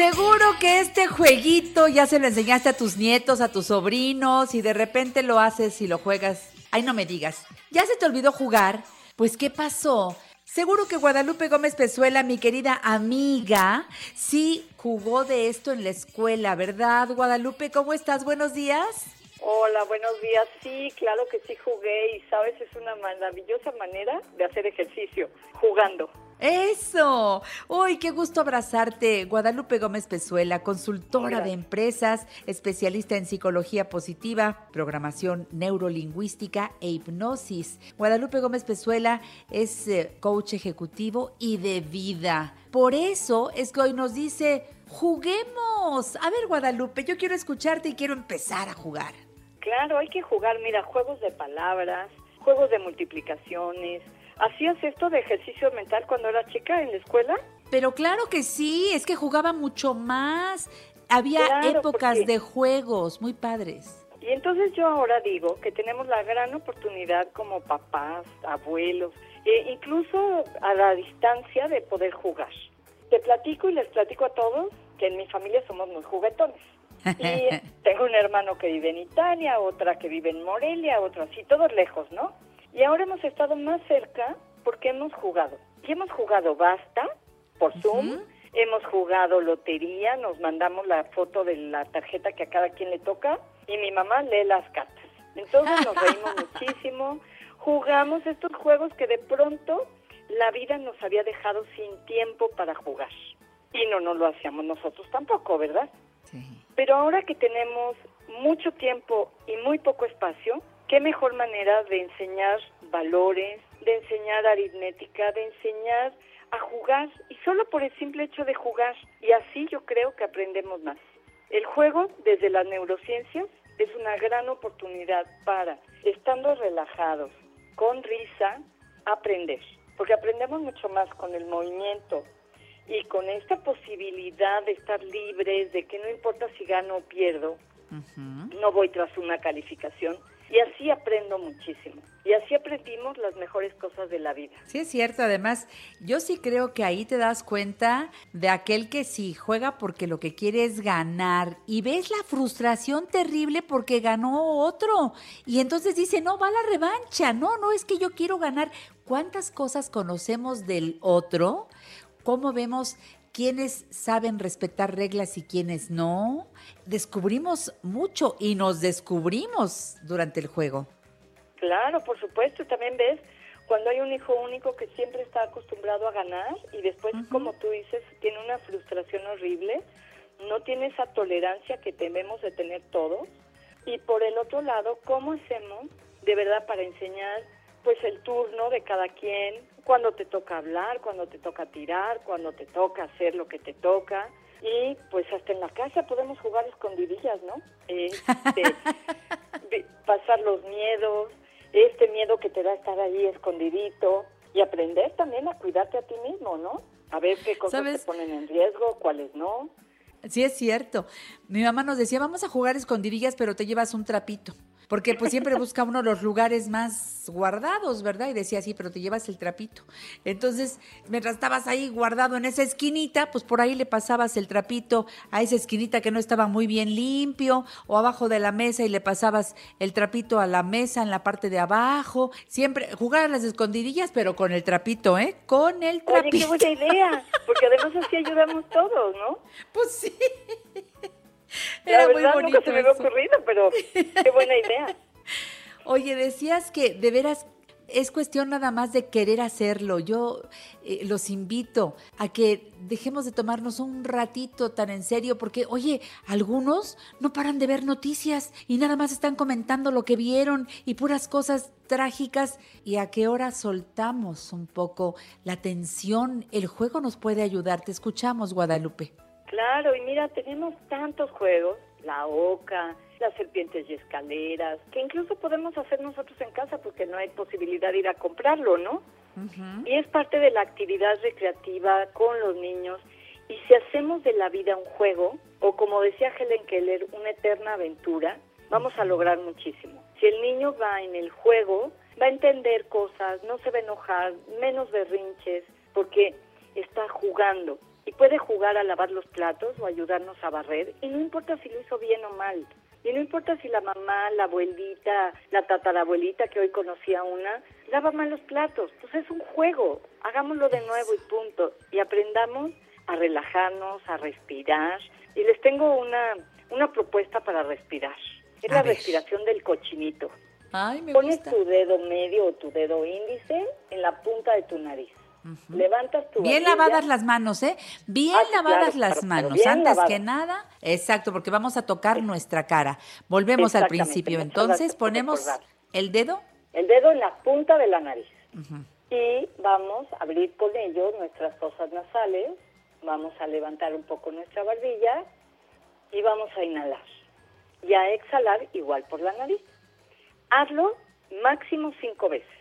Seguro que este jueguito ya se lo enseñaste a tus nietos, a tus sobrinos y de repente lo haces y lo juegas. Ay, no me digas. ¿Ya se te olvidó jugar? Pues, ¿qué pasó? Seguro que Guadalupe Gómez Pezuela, mi querida amiga, sí jugó de esto en la escuela, ¿verdad? Guadalupe, ¿cómo estás? Buenos días. Hola, buenos días. Sí, claro que sí jugué y sabes, es una maravillosa manera de hacer ejercicio, jugando. Eso. Uy, qué gusto abrazarte. Guadalupe Gómez Pezuela, consultora Hola. de empresas, especialista en psicología positiva, programación neurolingüística e hipnosis. Guadalupe Gómez Pezuela es eh, coach ejecutivo y de vida. Por eso es que hoy nos dice, juguemos. A ver, Guadalupe, yo quiero escucharte y quiero empezar a jugar. Claro, hay que jugar, mira, juegos de palabras, juegos de multiplicaciones. ¿Hacías esto de ejercicio mental cuando era chica en la escuela? Pero claro que sí, es que jugaba mucho más. Había Claro, épocas porque- de juegos muy padres. Y entonces yo ahora digo que tenemos la gran oportunidad como papás, abuelos, e incluso a la distancia de poder jugar. Te platico y les platico a todos que en mi familia somos muy juguetones. Y <laughs> tengo un hermano que vive en Italia, otra que vive en Morelia, otro así, todos lejos, ¿no? Y ahora hemos estado más cerca porque hemos jugado. Y hemos jugado basta por Zoom, hemos jugado lotería, nos mandamos la foto de la tarjeta que a cada quien le toca y mi mamá lee las cartas. Entonces nos reímos <laughs> muchísimo, jugamos estos juegos que de pronto la vida nos había dejado sin tiempo para jugar. Y no nos lo hacíamos nosotros tampoco, ¿verdad? Pero ahora que tenemos mucho tiempo y muy poco espacio, qué mejor manera de enseñar valores, de enseñar aritmética, de enseñar a jugar y solo por el simple hecho de jugar. Y así yo creo que aprendemos más. El juego desde las neurociencias es una gran oportunidad para, estando relajados, con risa, aprender. Porque aprendemos mucho más con el movimiento, y con esta posibilidad de estar libres, de que no importa si gano o pierdo, no voy tras una calificación. Y así aprendo muchísimo. Y así aprendimos las mejores cosas de la vida. Sí, es cierto. Además, yo sí creo que ahí te das cuenta de aquel que sí juega porque lo que quiere es ganar. Y ves la frustración terrible porque ganó otro. Y entonces dice, no, va la revancha. No, no, es que yo quiero ganar. ¿Cuántas cosas conocemos del otro? ¿Cómo vemos quiénes saben respetar reglas y quiénes no? Descubrimos mucho y nos descubrimos durante el juego. Claro, por supuesto. También ves cuando hay un hijo único que siempre está acostumbrado a ganar y después, como tú dices, tiene una frustración horrible, no tiene esa tolerancia que debemos de tener todos. Y por el otro lado, ¿cómo hacemos de verdad para enseñar pues el turno de cada quien, cuando te toca hablar, cuando te toca tirar, cuando te toca hacer lo que te toca? Y pues hasta en la casa podemos jugar escondidillas, ¿no? Este, <laughs> pasar los miedos, este miedo que te da estar ahí escondidito y aprender también a cuidarte a ti mismo, ¿no? A ver qué cosas ¿Sabes? te ponen en riesgo, cuáles no. Sí, es cierto. Mi mamá nos decía, vamos a jugar escondidillas, pero te llevas un trapito. Porque pues siempre busca uno los lugares más guardados, ¿verdad? Y decía, sí, pero te llevas el trapito. Entonces, mientras estabas ahí guardado en esa esquinita, pues por ahí le pasabas el trapito a esa esquinita que no estaba muy bien limpio, o abajo de la mesa y le pasabas el trapito a la mesa en la parte de abajo. Siempre jugar a las escondidillas, pero con el trapito, ¿eh? Con el Oye, trapito. qué buena idea, porque además así ayudamos todos, ¿no? <laughs> Pues sí. <laughs> La Era muy verdad bonito nunca se me había ocurrido, pero qué buena idea. <laughs> Oye, decías que de veras Es cuestión nada más de querer hacerlo. Yo eh, los invito a que dejemos de tomarnos un ratito tan en serio porque, oye, algunos no paran de ver noticias y nada más están comentando lo que vieron y puras cosas trágicas. ¿Y a qué hora soltamos un poco la tensión? El juego nos puede ayudar. Te escuchamos, Guadalupe. Claro, y mira, tenemos tantos juegos, la oca, las serpientes y escaleras, que incluso podemos hacer nosotros en casa porque no hay posibilidad de ir a comprarlo, ¿no? Y es parte de la actividad recreativa con los niños. Y si hacemos de la vida un juego, o como decía Helen Keller, una eterna aventura, vamos a lograr muchísimo. Si el niño va en el juego, va a entender cosas, no se va a enojar, menos berrinches, porque está jugando. Y puede jugar a lavar los platos o ayudarnos a barrer, y no importa si lo hizo bien o mal. Y no importa si la mamá, la abuelita, la tatarabuelita, que hoy conocía una, lava mal los platos. Pues es un juego. Hagámoslo de nuevo y punto. Y aprendamos a relajarnos, a respirar. Y les tengo una, una propuesta para respirar. Es la respiración del cochinito. Ay, me Pones gusta. tu dedo medio o tu dedo índice en la punta de tu nariz. Levantas tu Bien lavadas las manos, ¿eh? Bien Ah, lavadas claro, las manos. Antes que nada, exacto, porque vamos a tocar nuestra cara. Volvemos al principio. Entonces ponemos el dedo. El dedo en la punta de la nariz. Y vamos a abrir con ello nuestras fosas nasales. Vamos a levantar un poco nuestra barbilla y vamos a inhalar. Y a exhalar igual por la nariz. Hazlo máximo cinco veces.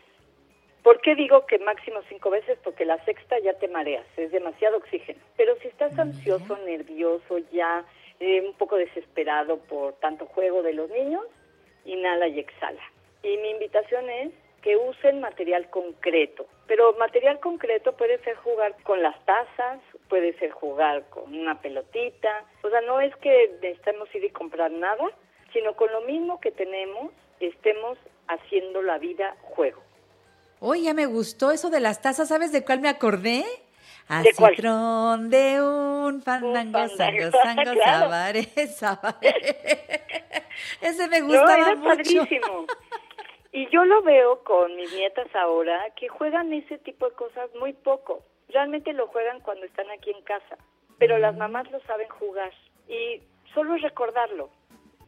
¿Por qué digo que máximo cinco veces? Porque la sexta ya te mareas, es demasiado oxígeno. Pero si estás ansioso, nervioso, ya eh, un poco desesperado por tanto juego de los niños, inhala y exhala. Y mi invitación es que usen material concreto. Pero material concreto puede ser jugar con las tazas, puede ser jugar con una pelotita. O sea, no es que necesitemos ir y comprar nada, sino con lo mismo que tenemos, estemos haciendo la vida juego. Oye, ya me gustó eso de las tazas. ¿Sabes de cuál me acordé? ¿De? Acitrón de un fandango, sango, fandango, sango, <laughs> claro. sabare. <laughs> <laughs> Ese me gustaba no, era mucho. padrísimo. Y yo lo veo con mis nietas ahora que juegan ese tipo de cosas muy poco. Realmente lo juegan cuando están aquí en casa, pero las mamás lo saben jugar y solo es recordarlo.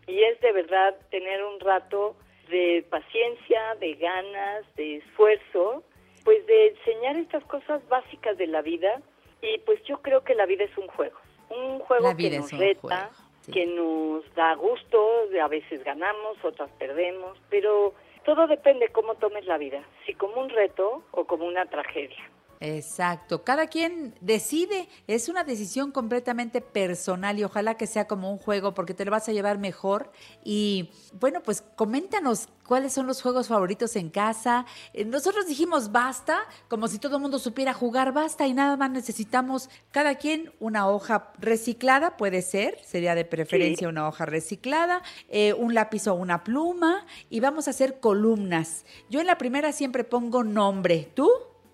Y es de verdad tener un rato de paciencia, de ganas, de esfuerzo, pues de enseñar estas cosas básicas de la vida y pues yo creo que la vida es un juego, un juego que nos reta, sí. que nos da gusto, a veces ganamos, otras perdemos, pero todo depende cómo tomes la vida, si como un reto o como una tragedia. Exacto, cada quien decide, es una decisión completamente personal y ojalá que sea como un juego porque te lo vas a llevar mejor. Y bueno, pues coméntanos cuáles son los juegos favoritos en casa. Eh, Nosotros dijimos basta, como si todo el mundo supiera jugar basta y nada más necesitamos cada quien una hoja reciclada, puede ser, sería de preferencia una hoja reciclada, eh, un lápiz o una pluma y vamos a hacer columnas. Yo en la primera siempre pongo nombre, ¿tú?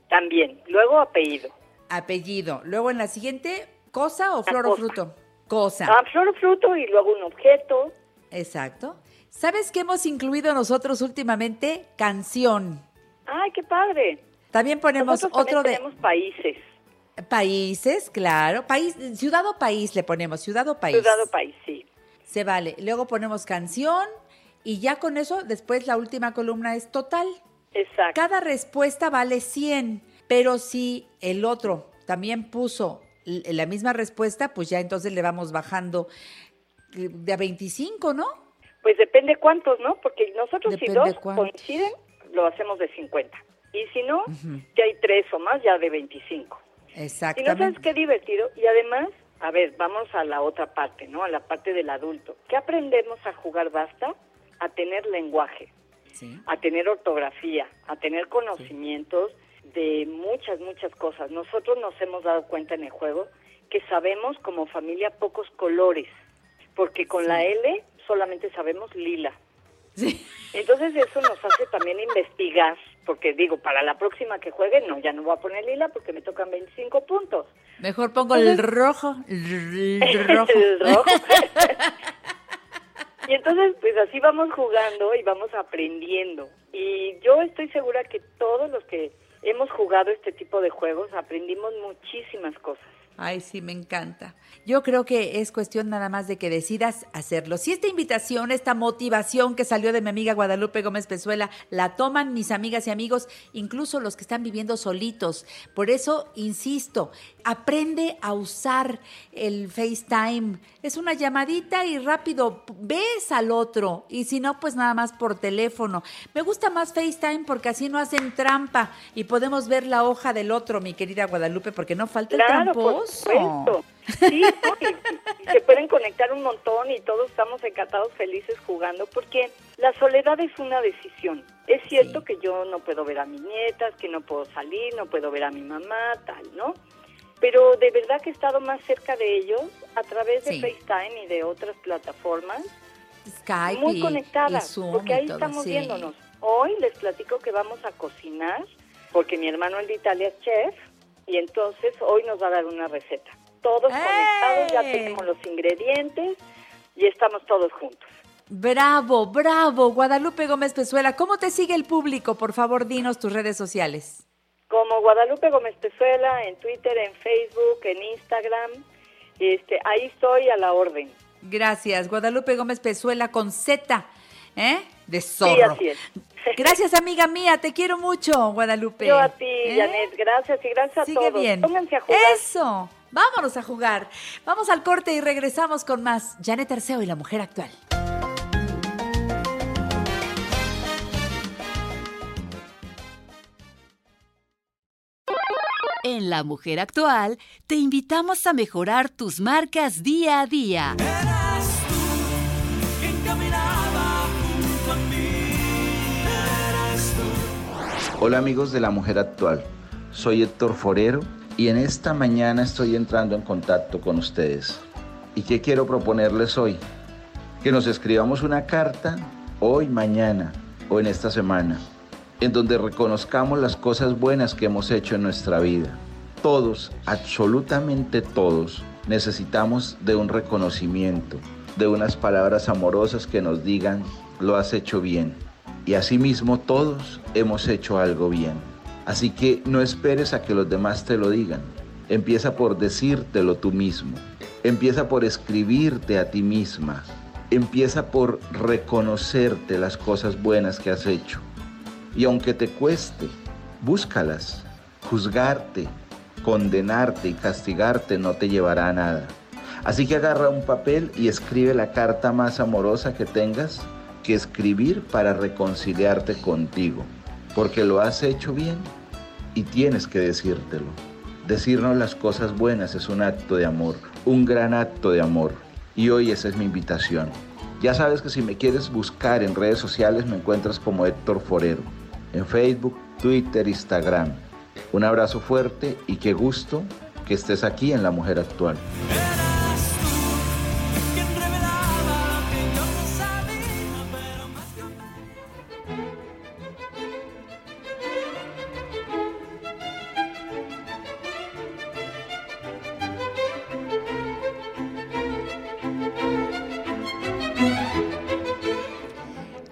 También, luego apellido. Apellido. Luego en la siguiente, cosa o flor o fruto. Cosa. Ah, flor o fruto y luego un objeto. Exacto. ¿Sabes qué hemos incluido nosotros últimamente? Canción. Ay, qué padre. También ponemos Nosotros también otro de tenemos países. países, claro. País, ciudad o país le ponemos, ciudad o país. Ciudad o país, sí. Se vale. Luego ponemos canción y ya con eso después la última columna es total. Exacto. Cada respuesta vale 100, pero si el otro también puso la misma respuesta, pues ya entonces le vamos bajando de a 25, ¿no? Pues depende cuántos, ¿no? Porque nosotros si dos cuántos. coinciden, lo hacemos de 50. Y si no, ya hay tres o más, ya de 25. Y no sabes Exactamente. qué divertido. Y además, a ver, vamos a la otra parte, ¿no? A la parte del adulto. ¿Qué aprendemos a jugar basta? A tener lenguaje, Sí. a tener ortografía, a tener conocimientos de muchas, muchas cosas. Nosotros nos hemos dado cuenta en el juego que sabemos como familia pocos colores, porque con la L solamente sabemos lila. Entonces eso nos hace también investigar, porque digo, para la próxima que juegue, no, ya no voy a poner lila porque me tocan 25 puntos. Mejor pongo el rojo. <laughs> El rojo. El rojo. <laughs> Y entonces, pues así vamos jugando y vamos aprendiendo. Y yo estoy segura que todos los que hemos jugado este tipo de juegos aprendimos muchísimas cosas. Ay, sí, me encanta. Yo creo que es cuestión nada más de que decidas hacerlo. Si esta invitación, esta motivación que salió de mi amiga Guadalupe Gómez Pezuela, la toman mis amigas y amigos, incluso los que están viviendo solitos. Por eso, insisto, aprende a usar el FaceTime. Es una llamadita y rápido ves al otro. Y si no, pues nada más por teléfono. Me gusta más FaceTime porque así no hacen trampa y podemos ver la hoja del otro, mi querida Guadalupe, porque no falta el Claro. Supuesto. Sí, y, y se pueden conectar un montón y todos estamos encantados, felices jugando, porque la soledad es una decisión. Es cierto que yo no puedo ver a mis nietas, que no puedo salir, no puedo ver a mi mamá, tal, ¿no? Pero de verdad que he estado más cerca de ellos a través de Sí. FaceTime y de otras plataformas, Skype muy conectadas, y Zoom porque y ahí todo, estamos sí. viéndonos. Hoy les platico que vamos a cocinar, porque mi hermano el de Italia es chef, y entonces hoy nos va a dar una receta. Todos conectados, ya tenemos los ingredientes y estamos todos juntos. Bravo, bravo, Guadalupe Gómez Pezuela. ¿Cómo te sigue el público? Por favor, dinos tus redes sociales. Como Guadalupe Gómez Pezuela, en Twitter, en Facebook, en Instagram, este, ahí estoy a la orden. Gracias, Guadalupe Gómez Pezuela con Z, ¿eh? De Sí, zorro. así es. <laughs> Gracias, amiga mía. Te quiero mucho, Guadalupe. Yo a ti, ¿Eh? Janet, gracias y gracias Sigue a todos. bien. Pónganse a jugar. Eso. Vámonos a jugar. Vamos al corte y regresamos con más. Janet Arceo y la mujer actual. En La Mujer Actual te invitamos a mejorar tus marcas día a día. quien Hola amigos de la mujer actual, soy Héctor Forero y en esta mañana estoy entrando en contacto con ustedes. ¿Y qué quiero proponerles hoy? Que nos escribamos una carta hoy, mañana o en esta semana, en donde reconozcamos las cosas buenas que hemos hecho en nuestra vida. Todos, absolutamente todos, necesitamos de un reconocimiento, de unas palabras amorosas que nos digan, lo has hecho bien. Y asimismo todos hemos hecho algo bien. Así que no esperes a que los demás te lo digan. Empieza por decírtelo tú mismo. Empieza por escribirte a ti misma. Empieza por reconocerte las cosas buenas que has hecho. Y aunque te cueste, búscalas. Juzgarte, condenarte y castigarte no te llevará a nada. Así que agarra un papel y escribe la carta más amorosa que tengas que escribir para reconciliarte contigo, porque lo has hecho bien y tienes que decírtelo. Decirnos las cosas buenas es un acto de amor, un gran acto de amor. Y hoy esa es mi invitación. Ya sabes que si me quieres buscar en redes sociales me encuentras como Héctor Forero, en Facebook, Twitter, Instagram. Un abrazo fuerte y qué gusto que estés aquí en La Mujer Actual.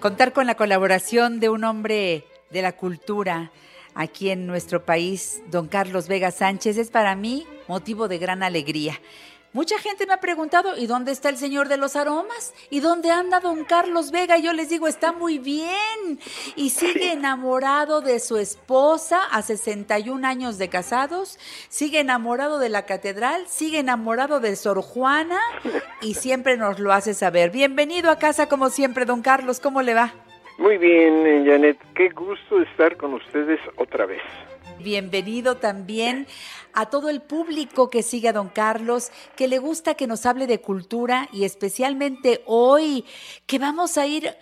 Contar con la colaboración de un hombre de la cultura aquí en nuestro país, don Carlos Vega Sánchez, es para mí motivo de gran alegría. Mucha gente me ha preguntado, ¿y dónde está el señor de los aromas? ¿Y dónde anda don Carlos Vega? Yo les digo, está muy bien. Y sigue enamorado de su esposa a 61 años de casados, sigue enamorado de la catedral, sigue enamorado de Sor Juana y siempre nos lo hace saber. Bienvenido a casa como siempre, don Carlos, ¿cómo le va? Muy bien, Janet, qué gusto estar con ustedes otra vez. Bienvenido también a todo el público que sigue a don Carlos, que le gusta que nos hable de cultura y especialmente hoy que vamos a ir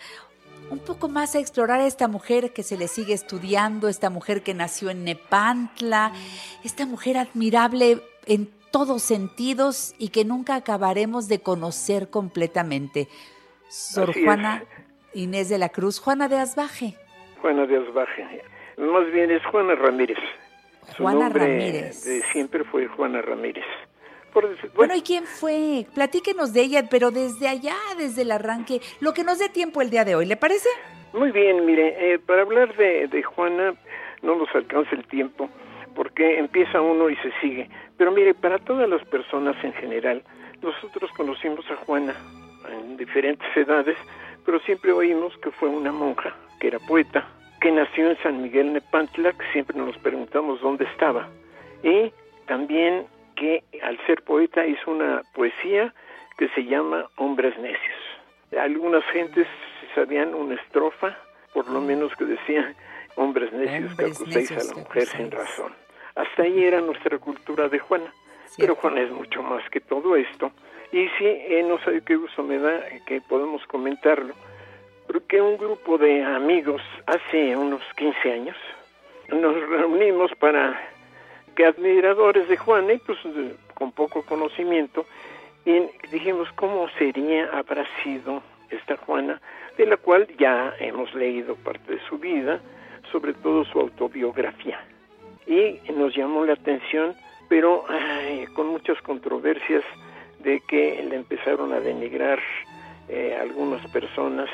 un poco más a explorar a esta mujer que se le sigue estudiando, esta mujer que nació en Nepantla, esta mujer admirable en todos sentidos y que nunca acabaremos de conocer completamente. Sor Así es. Inés de la Cruz, Juana de Asbaje. Juana de Asbaje. Más bien es Juana Ramírez. Su Juana nombre Ramírez. de siempre fue Juana Ramírez. por bueno. ¿y quién fue? Platíquenos de ella, pero desde allá, desde el arranque, lo que nos dé tiempo el día de hoy, ¿le parece? Muy bien, mire, eh, para hablar de, de Juana no nos alcanza el tiempo, porque empieza uno y se sigue. Pero mire, para todas las personas en general, nosotros conocimos a Juana en diferentes edades, pero siempre oímos que fue una monja, que era poeta, que nació en San Miguel Nepantla, que siempre nos preguntamos dónde estaba. Y también que al ser poeta hizo una poesía que se llama Hombres Necios. Algunas gentes sabían una estrofa, por lo menos que decía hombres necios que acuséis a la mujer sin razón. Hasta ahí era nuestra cultura de Juana. Pero Juana es mucho más que todo esto. Y sí, eh, no sé qué gusto me da que podemos comentarlo, porque un grupo de amigos hace unos 15 años nos reunimos para que admiradores de Juana, y pues con poco conocimiento, y dijimos cómo sería, habrá sido esta Juana, de la cual ya hemos leído parte de su vida, sobre todo su autobiografía. Y nos llamó la atención, pero con muchas controversias de que le empezaron a denigrar eh, algunas personas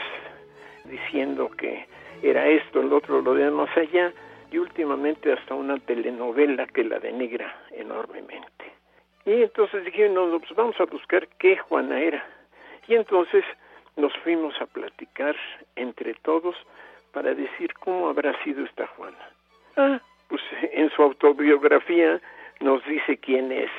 diciendo que era esto, el otro, lo de más allá, y últimamente hasta una telenovela que la denigra enormemente. Y entonces dijimos, no, pues vamos a buscar qué Juana era. Y entonces nos fuimos a platicar entre todos para decir cómo habrá sido esta Juana. Ah, pues en su autobiografía nos dice quién es.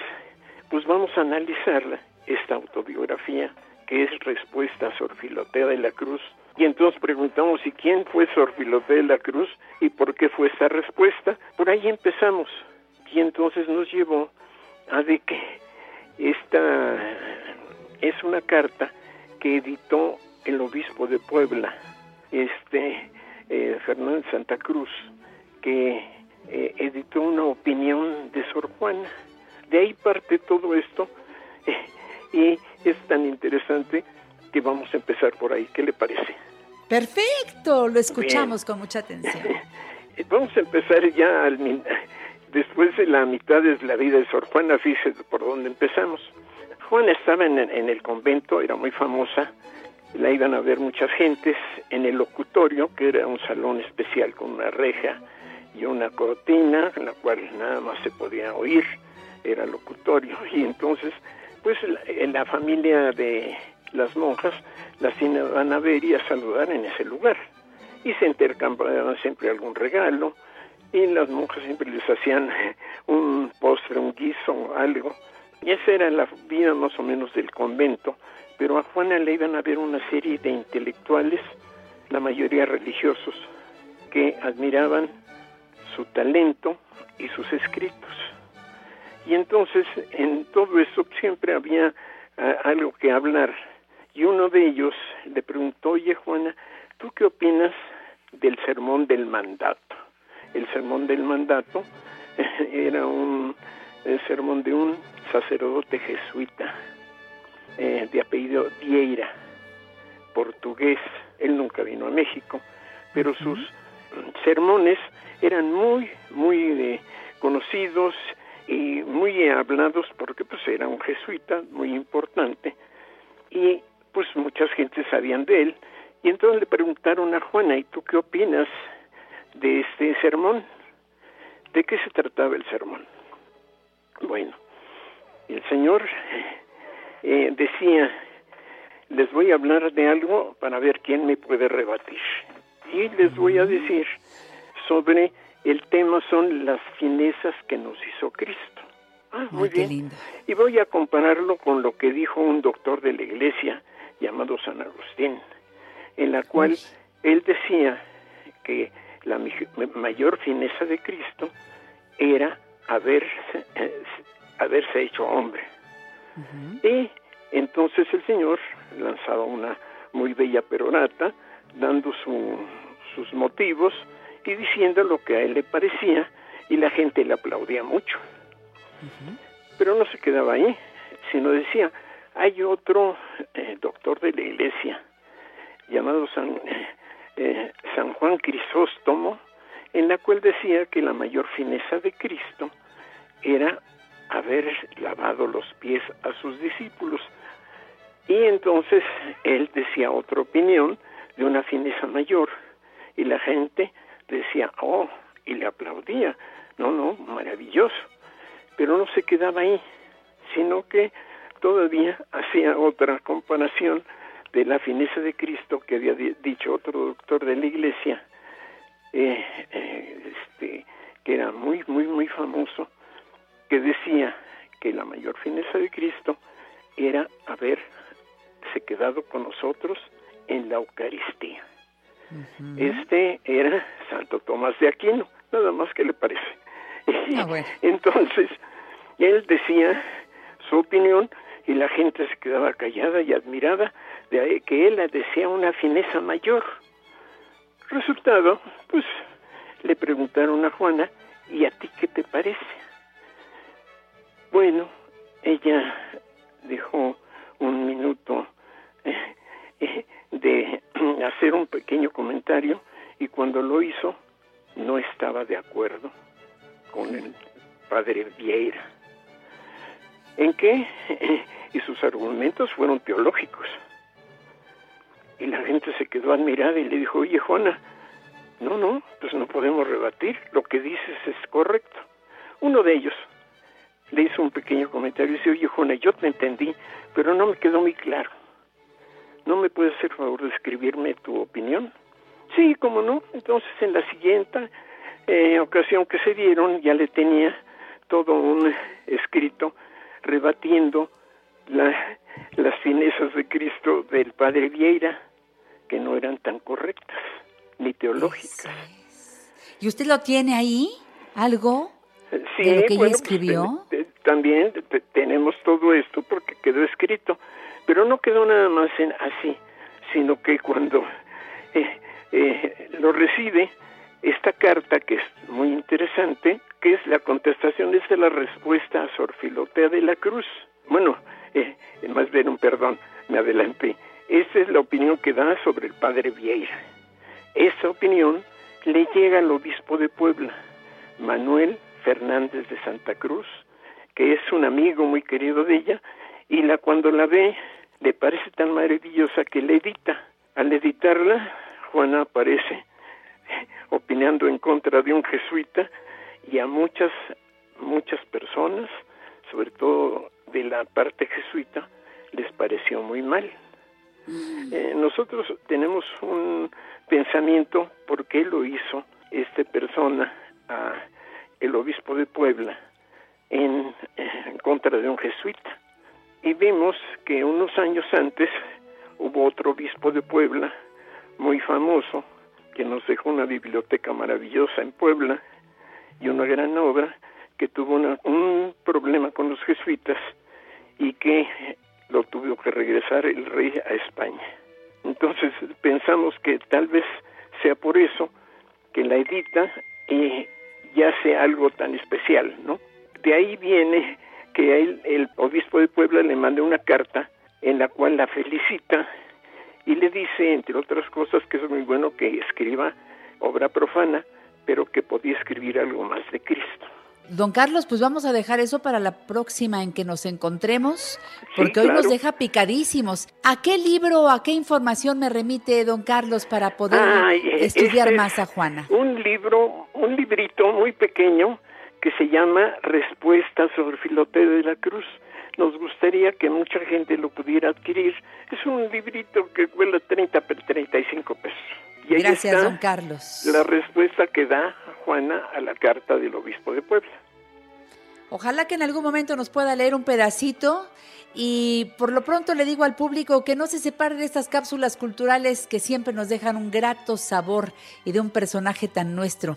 Pues vamos a analizarla, esta autobiografía, que es respuesta a Sor Filotea de la Cruz. Y entonces preguntamos, ¿y quién fue Sor Filotea de la Cruz? ¿Y por qué fue esa respuesta? Por ahí empezamos. Y entonces nos llevó a de que esta es una carta que editó el obispo de Puebla, este eh, Fernando Santa Cruz, que eh, editó una opinión de Sor Juana. De ahí parte todo esto <laughs> y es tan interesante que vamos a empezar por ahí. ¿Qué le parece? Perfecto, lo escuchamos con mucha atención. <laughs> vamos a empezar ya al, después de la mitad de la vida de Sor Juana, fíjese por dónde empezamos. Juana estaba en, en el convento, era muy famosa, la iban a ver muchas gentes en el locutorio, que era un salón especial con una reja y una cortina, en la cual nada más se podía oír, era locutorio. <laughs> Y entonces, pues en la familia de las monjas las iban a ver y a saludar en ese lugar. Y se intercambiaban siempre algún regalo, y las monjas siempre les hacían <laughs> un postre, un guiso, algo. Y esa era la vida más o menos del convento pero a Juana le iban a ver una serie de intelectuales, la mayoría religiosos, que admiraban su talento y sus escritos. Y entonces en todo eso siempre había ah, algo que hablar. Y uno de ellos le preguntó, oye Juana, ¿tú qué opinas del sermón del mandato? El sermón del mandato <laughs> era un sermón de un sacerdote jesuita eh, de apellido Vieira, portugués. Él nunca vino a México, pero sus sermones eran muy, muy eh, conocidos y muy hablados porque pues era un jesuita muy importante y pues muchas gentes sabían de él y entonces le preguntaron a Juana, ¿y tú qué opinas de este sermón? ¿De qué se trataba el sermón? Bueno, el Señor eh, decía, les voy a hablar de algo para ver quién me puede rebatir. Y les voy a decir sobre el tema son las finezas que nos hizo Cristo. Ah, muy bien. Y voy a compararlo con lo que dijo un doctor de la iglesia llamado San Agustín, en la cual él decía que la mayor fineza de Cristo era haberse, eh, haberse hecho hombre. Y entonces el Señor lanzaba una muy bella perorata, dando sus motivos y diciendo lo que a él le parecía, y la gente le aplaudía mucho. Pero no se quedaba ahí, sino decía, hay otro eh, doctor de la iglesia llamado San, eh, San Juan Crisóstomo, en la cual decía que la mayor fineza de Cristo era haber lavado los pies a sus discípulos. Y entonces él decía otra opinión de una fineza mayor y la gente decía, oh, y le aplaudía, no, no, maravilloso. Pero no se quedaba ahí, sino que todavía <laughs> hacía otra comparación de la fineza de Cristo que había dicho otro doctor de la iglesia, eh, eh, este, que era muy, muy, muy famoso, que decía que la mayor fineza de Cristo era haberse quedado con nosotros en la Eucaristía. Este era Santo Tomás de Aquino, nada más que le parece. Ah, <laughs> Entonces, él decía su opinión y la gente se quedaba callada y admirada de que él decía una fineza mayor. Resultado, pues le preguntaron a Juana, ¿y a ti qué te parece? Bueno, ella dejó un minuto eh, eh, de <clears throat> hacer un pequeño comentario y cuando lo hizo no estaba de acuerdo con el padre Vieira. ¿En qué? <laughs> y sus argumentos fueron teológicos. Y la gente se quedó admirada y le dijo, oye Juana, no, no, pues no podemos rebatir, lo que dices es correcto. Uno de ellos le hizo un pequeño comentario y dice, oye Juana, yo te entendí, pero no me quedó muy claro. ¿No me puedes hacer favor de escribirme tu opinión? Sí, cómo no. Entonces en la siguiente eh, ocasión que se dieron ya le tenía todo un escrito rebatiendo las finezas de Cristo del Padre Vieira, que no eran tan correctas ni teológicas. ¿Y usted lo tiene ahí? ¿Algo? Sí, de lo que ella pues, escribió. también tenemos todo esto porque quedó escrito, pero no quedó nada más en así, sino que cuando eh, eh, lo recibe, esta carta que es muy interesante, que es la contestación, es de la respuesta a Sor Filotea de la Cruz. Bueno, eh, más bien un perdón, me adelanté. Esa es la opinión que da sobre el padre Vieira. Esa opinión le llega al obispo de Puebla, Manuel Fernández de Santa Cruz, que es un amigo muy querido de ella, y la cuando la ve le parece tan maravillosa que le edita. Al editarla, Juana aparece <laughs> opinando en contra de un jesuita y a muchas, muchas personas, sobre todo de la parte jesuita, les pareció muy mal. Mm. Eh, nosotros tenemos un pensamiento por qué lo hizo esta persona a el obispo de Puebla en, en contra de un jesuita. Y vimos que unos años antes hubo otro obispo de Puebla muy famoso que nos dejó una biblioteca maravillosa en Puebla y una gran obra que tuvo un problema con los jesuitas y que lo tuvo que regresar el rey a España. Entonces pensamos que tal vez sea por eso que la edita y ya sea algo tan especial, ¿no? De ahí viene que el, el obispo de Puebla le manda una carta en la cual la felicita y le dice, entre otras cosas, que es muy bueno que escriba obra profana, pero que podía escribir algo más de Cristo. Don Carlos, pues vamos a dejar eso para la próxima en que nos encontremos, porque hoy nos deja picadísimos. ¿A qué libro, a qué información me remite don Carlos para poder estudiar este más a Juana? Un libro, un librito muy pequeño que se llama Respuestas sobre Filoteo de la Cruz. Nos gustaría que mucha gente lo pudiera adquirir. Es un librito que cuesta 30 35 pesos. Y Gracias, don Carlos. La respuesta que da Juana a la carta del obispo de Puebla. Ojalá que en algún momento nos pueda leer un pedacito y por lo pronto le digo al público que no se separe de estas cápsulas culturales que siempre nos dejan un grato sabor y de un personaje tan nuestro.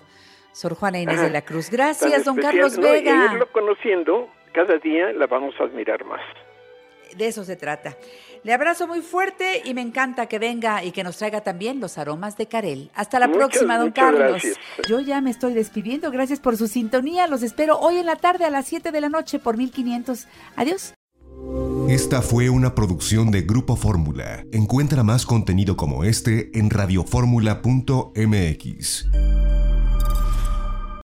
Sor Juana Inés de la Cruz. Gracias, don Carlos Vega. Y conociendo, cada día la vamos a admirar más. De eso se trata. Le abrazo muy fuerte y me encanta que venga y que nos traiga también los aromas de Carel. Hasta la próxima, don Carlos. Yo ya me estoy despidiendo. Gracias por su sintonía. Los espero hoy en la tarde a las 7 de la noche por 1500. Adiós. Esta fue una producción de Grupo Fórmula. Encuentra más contenido como este en radioformula.mx.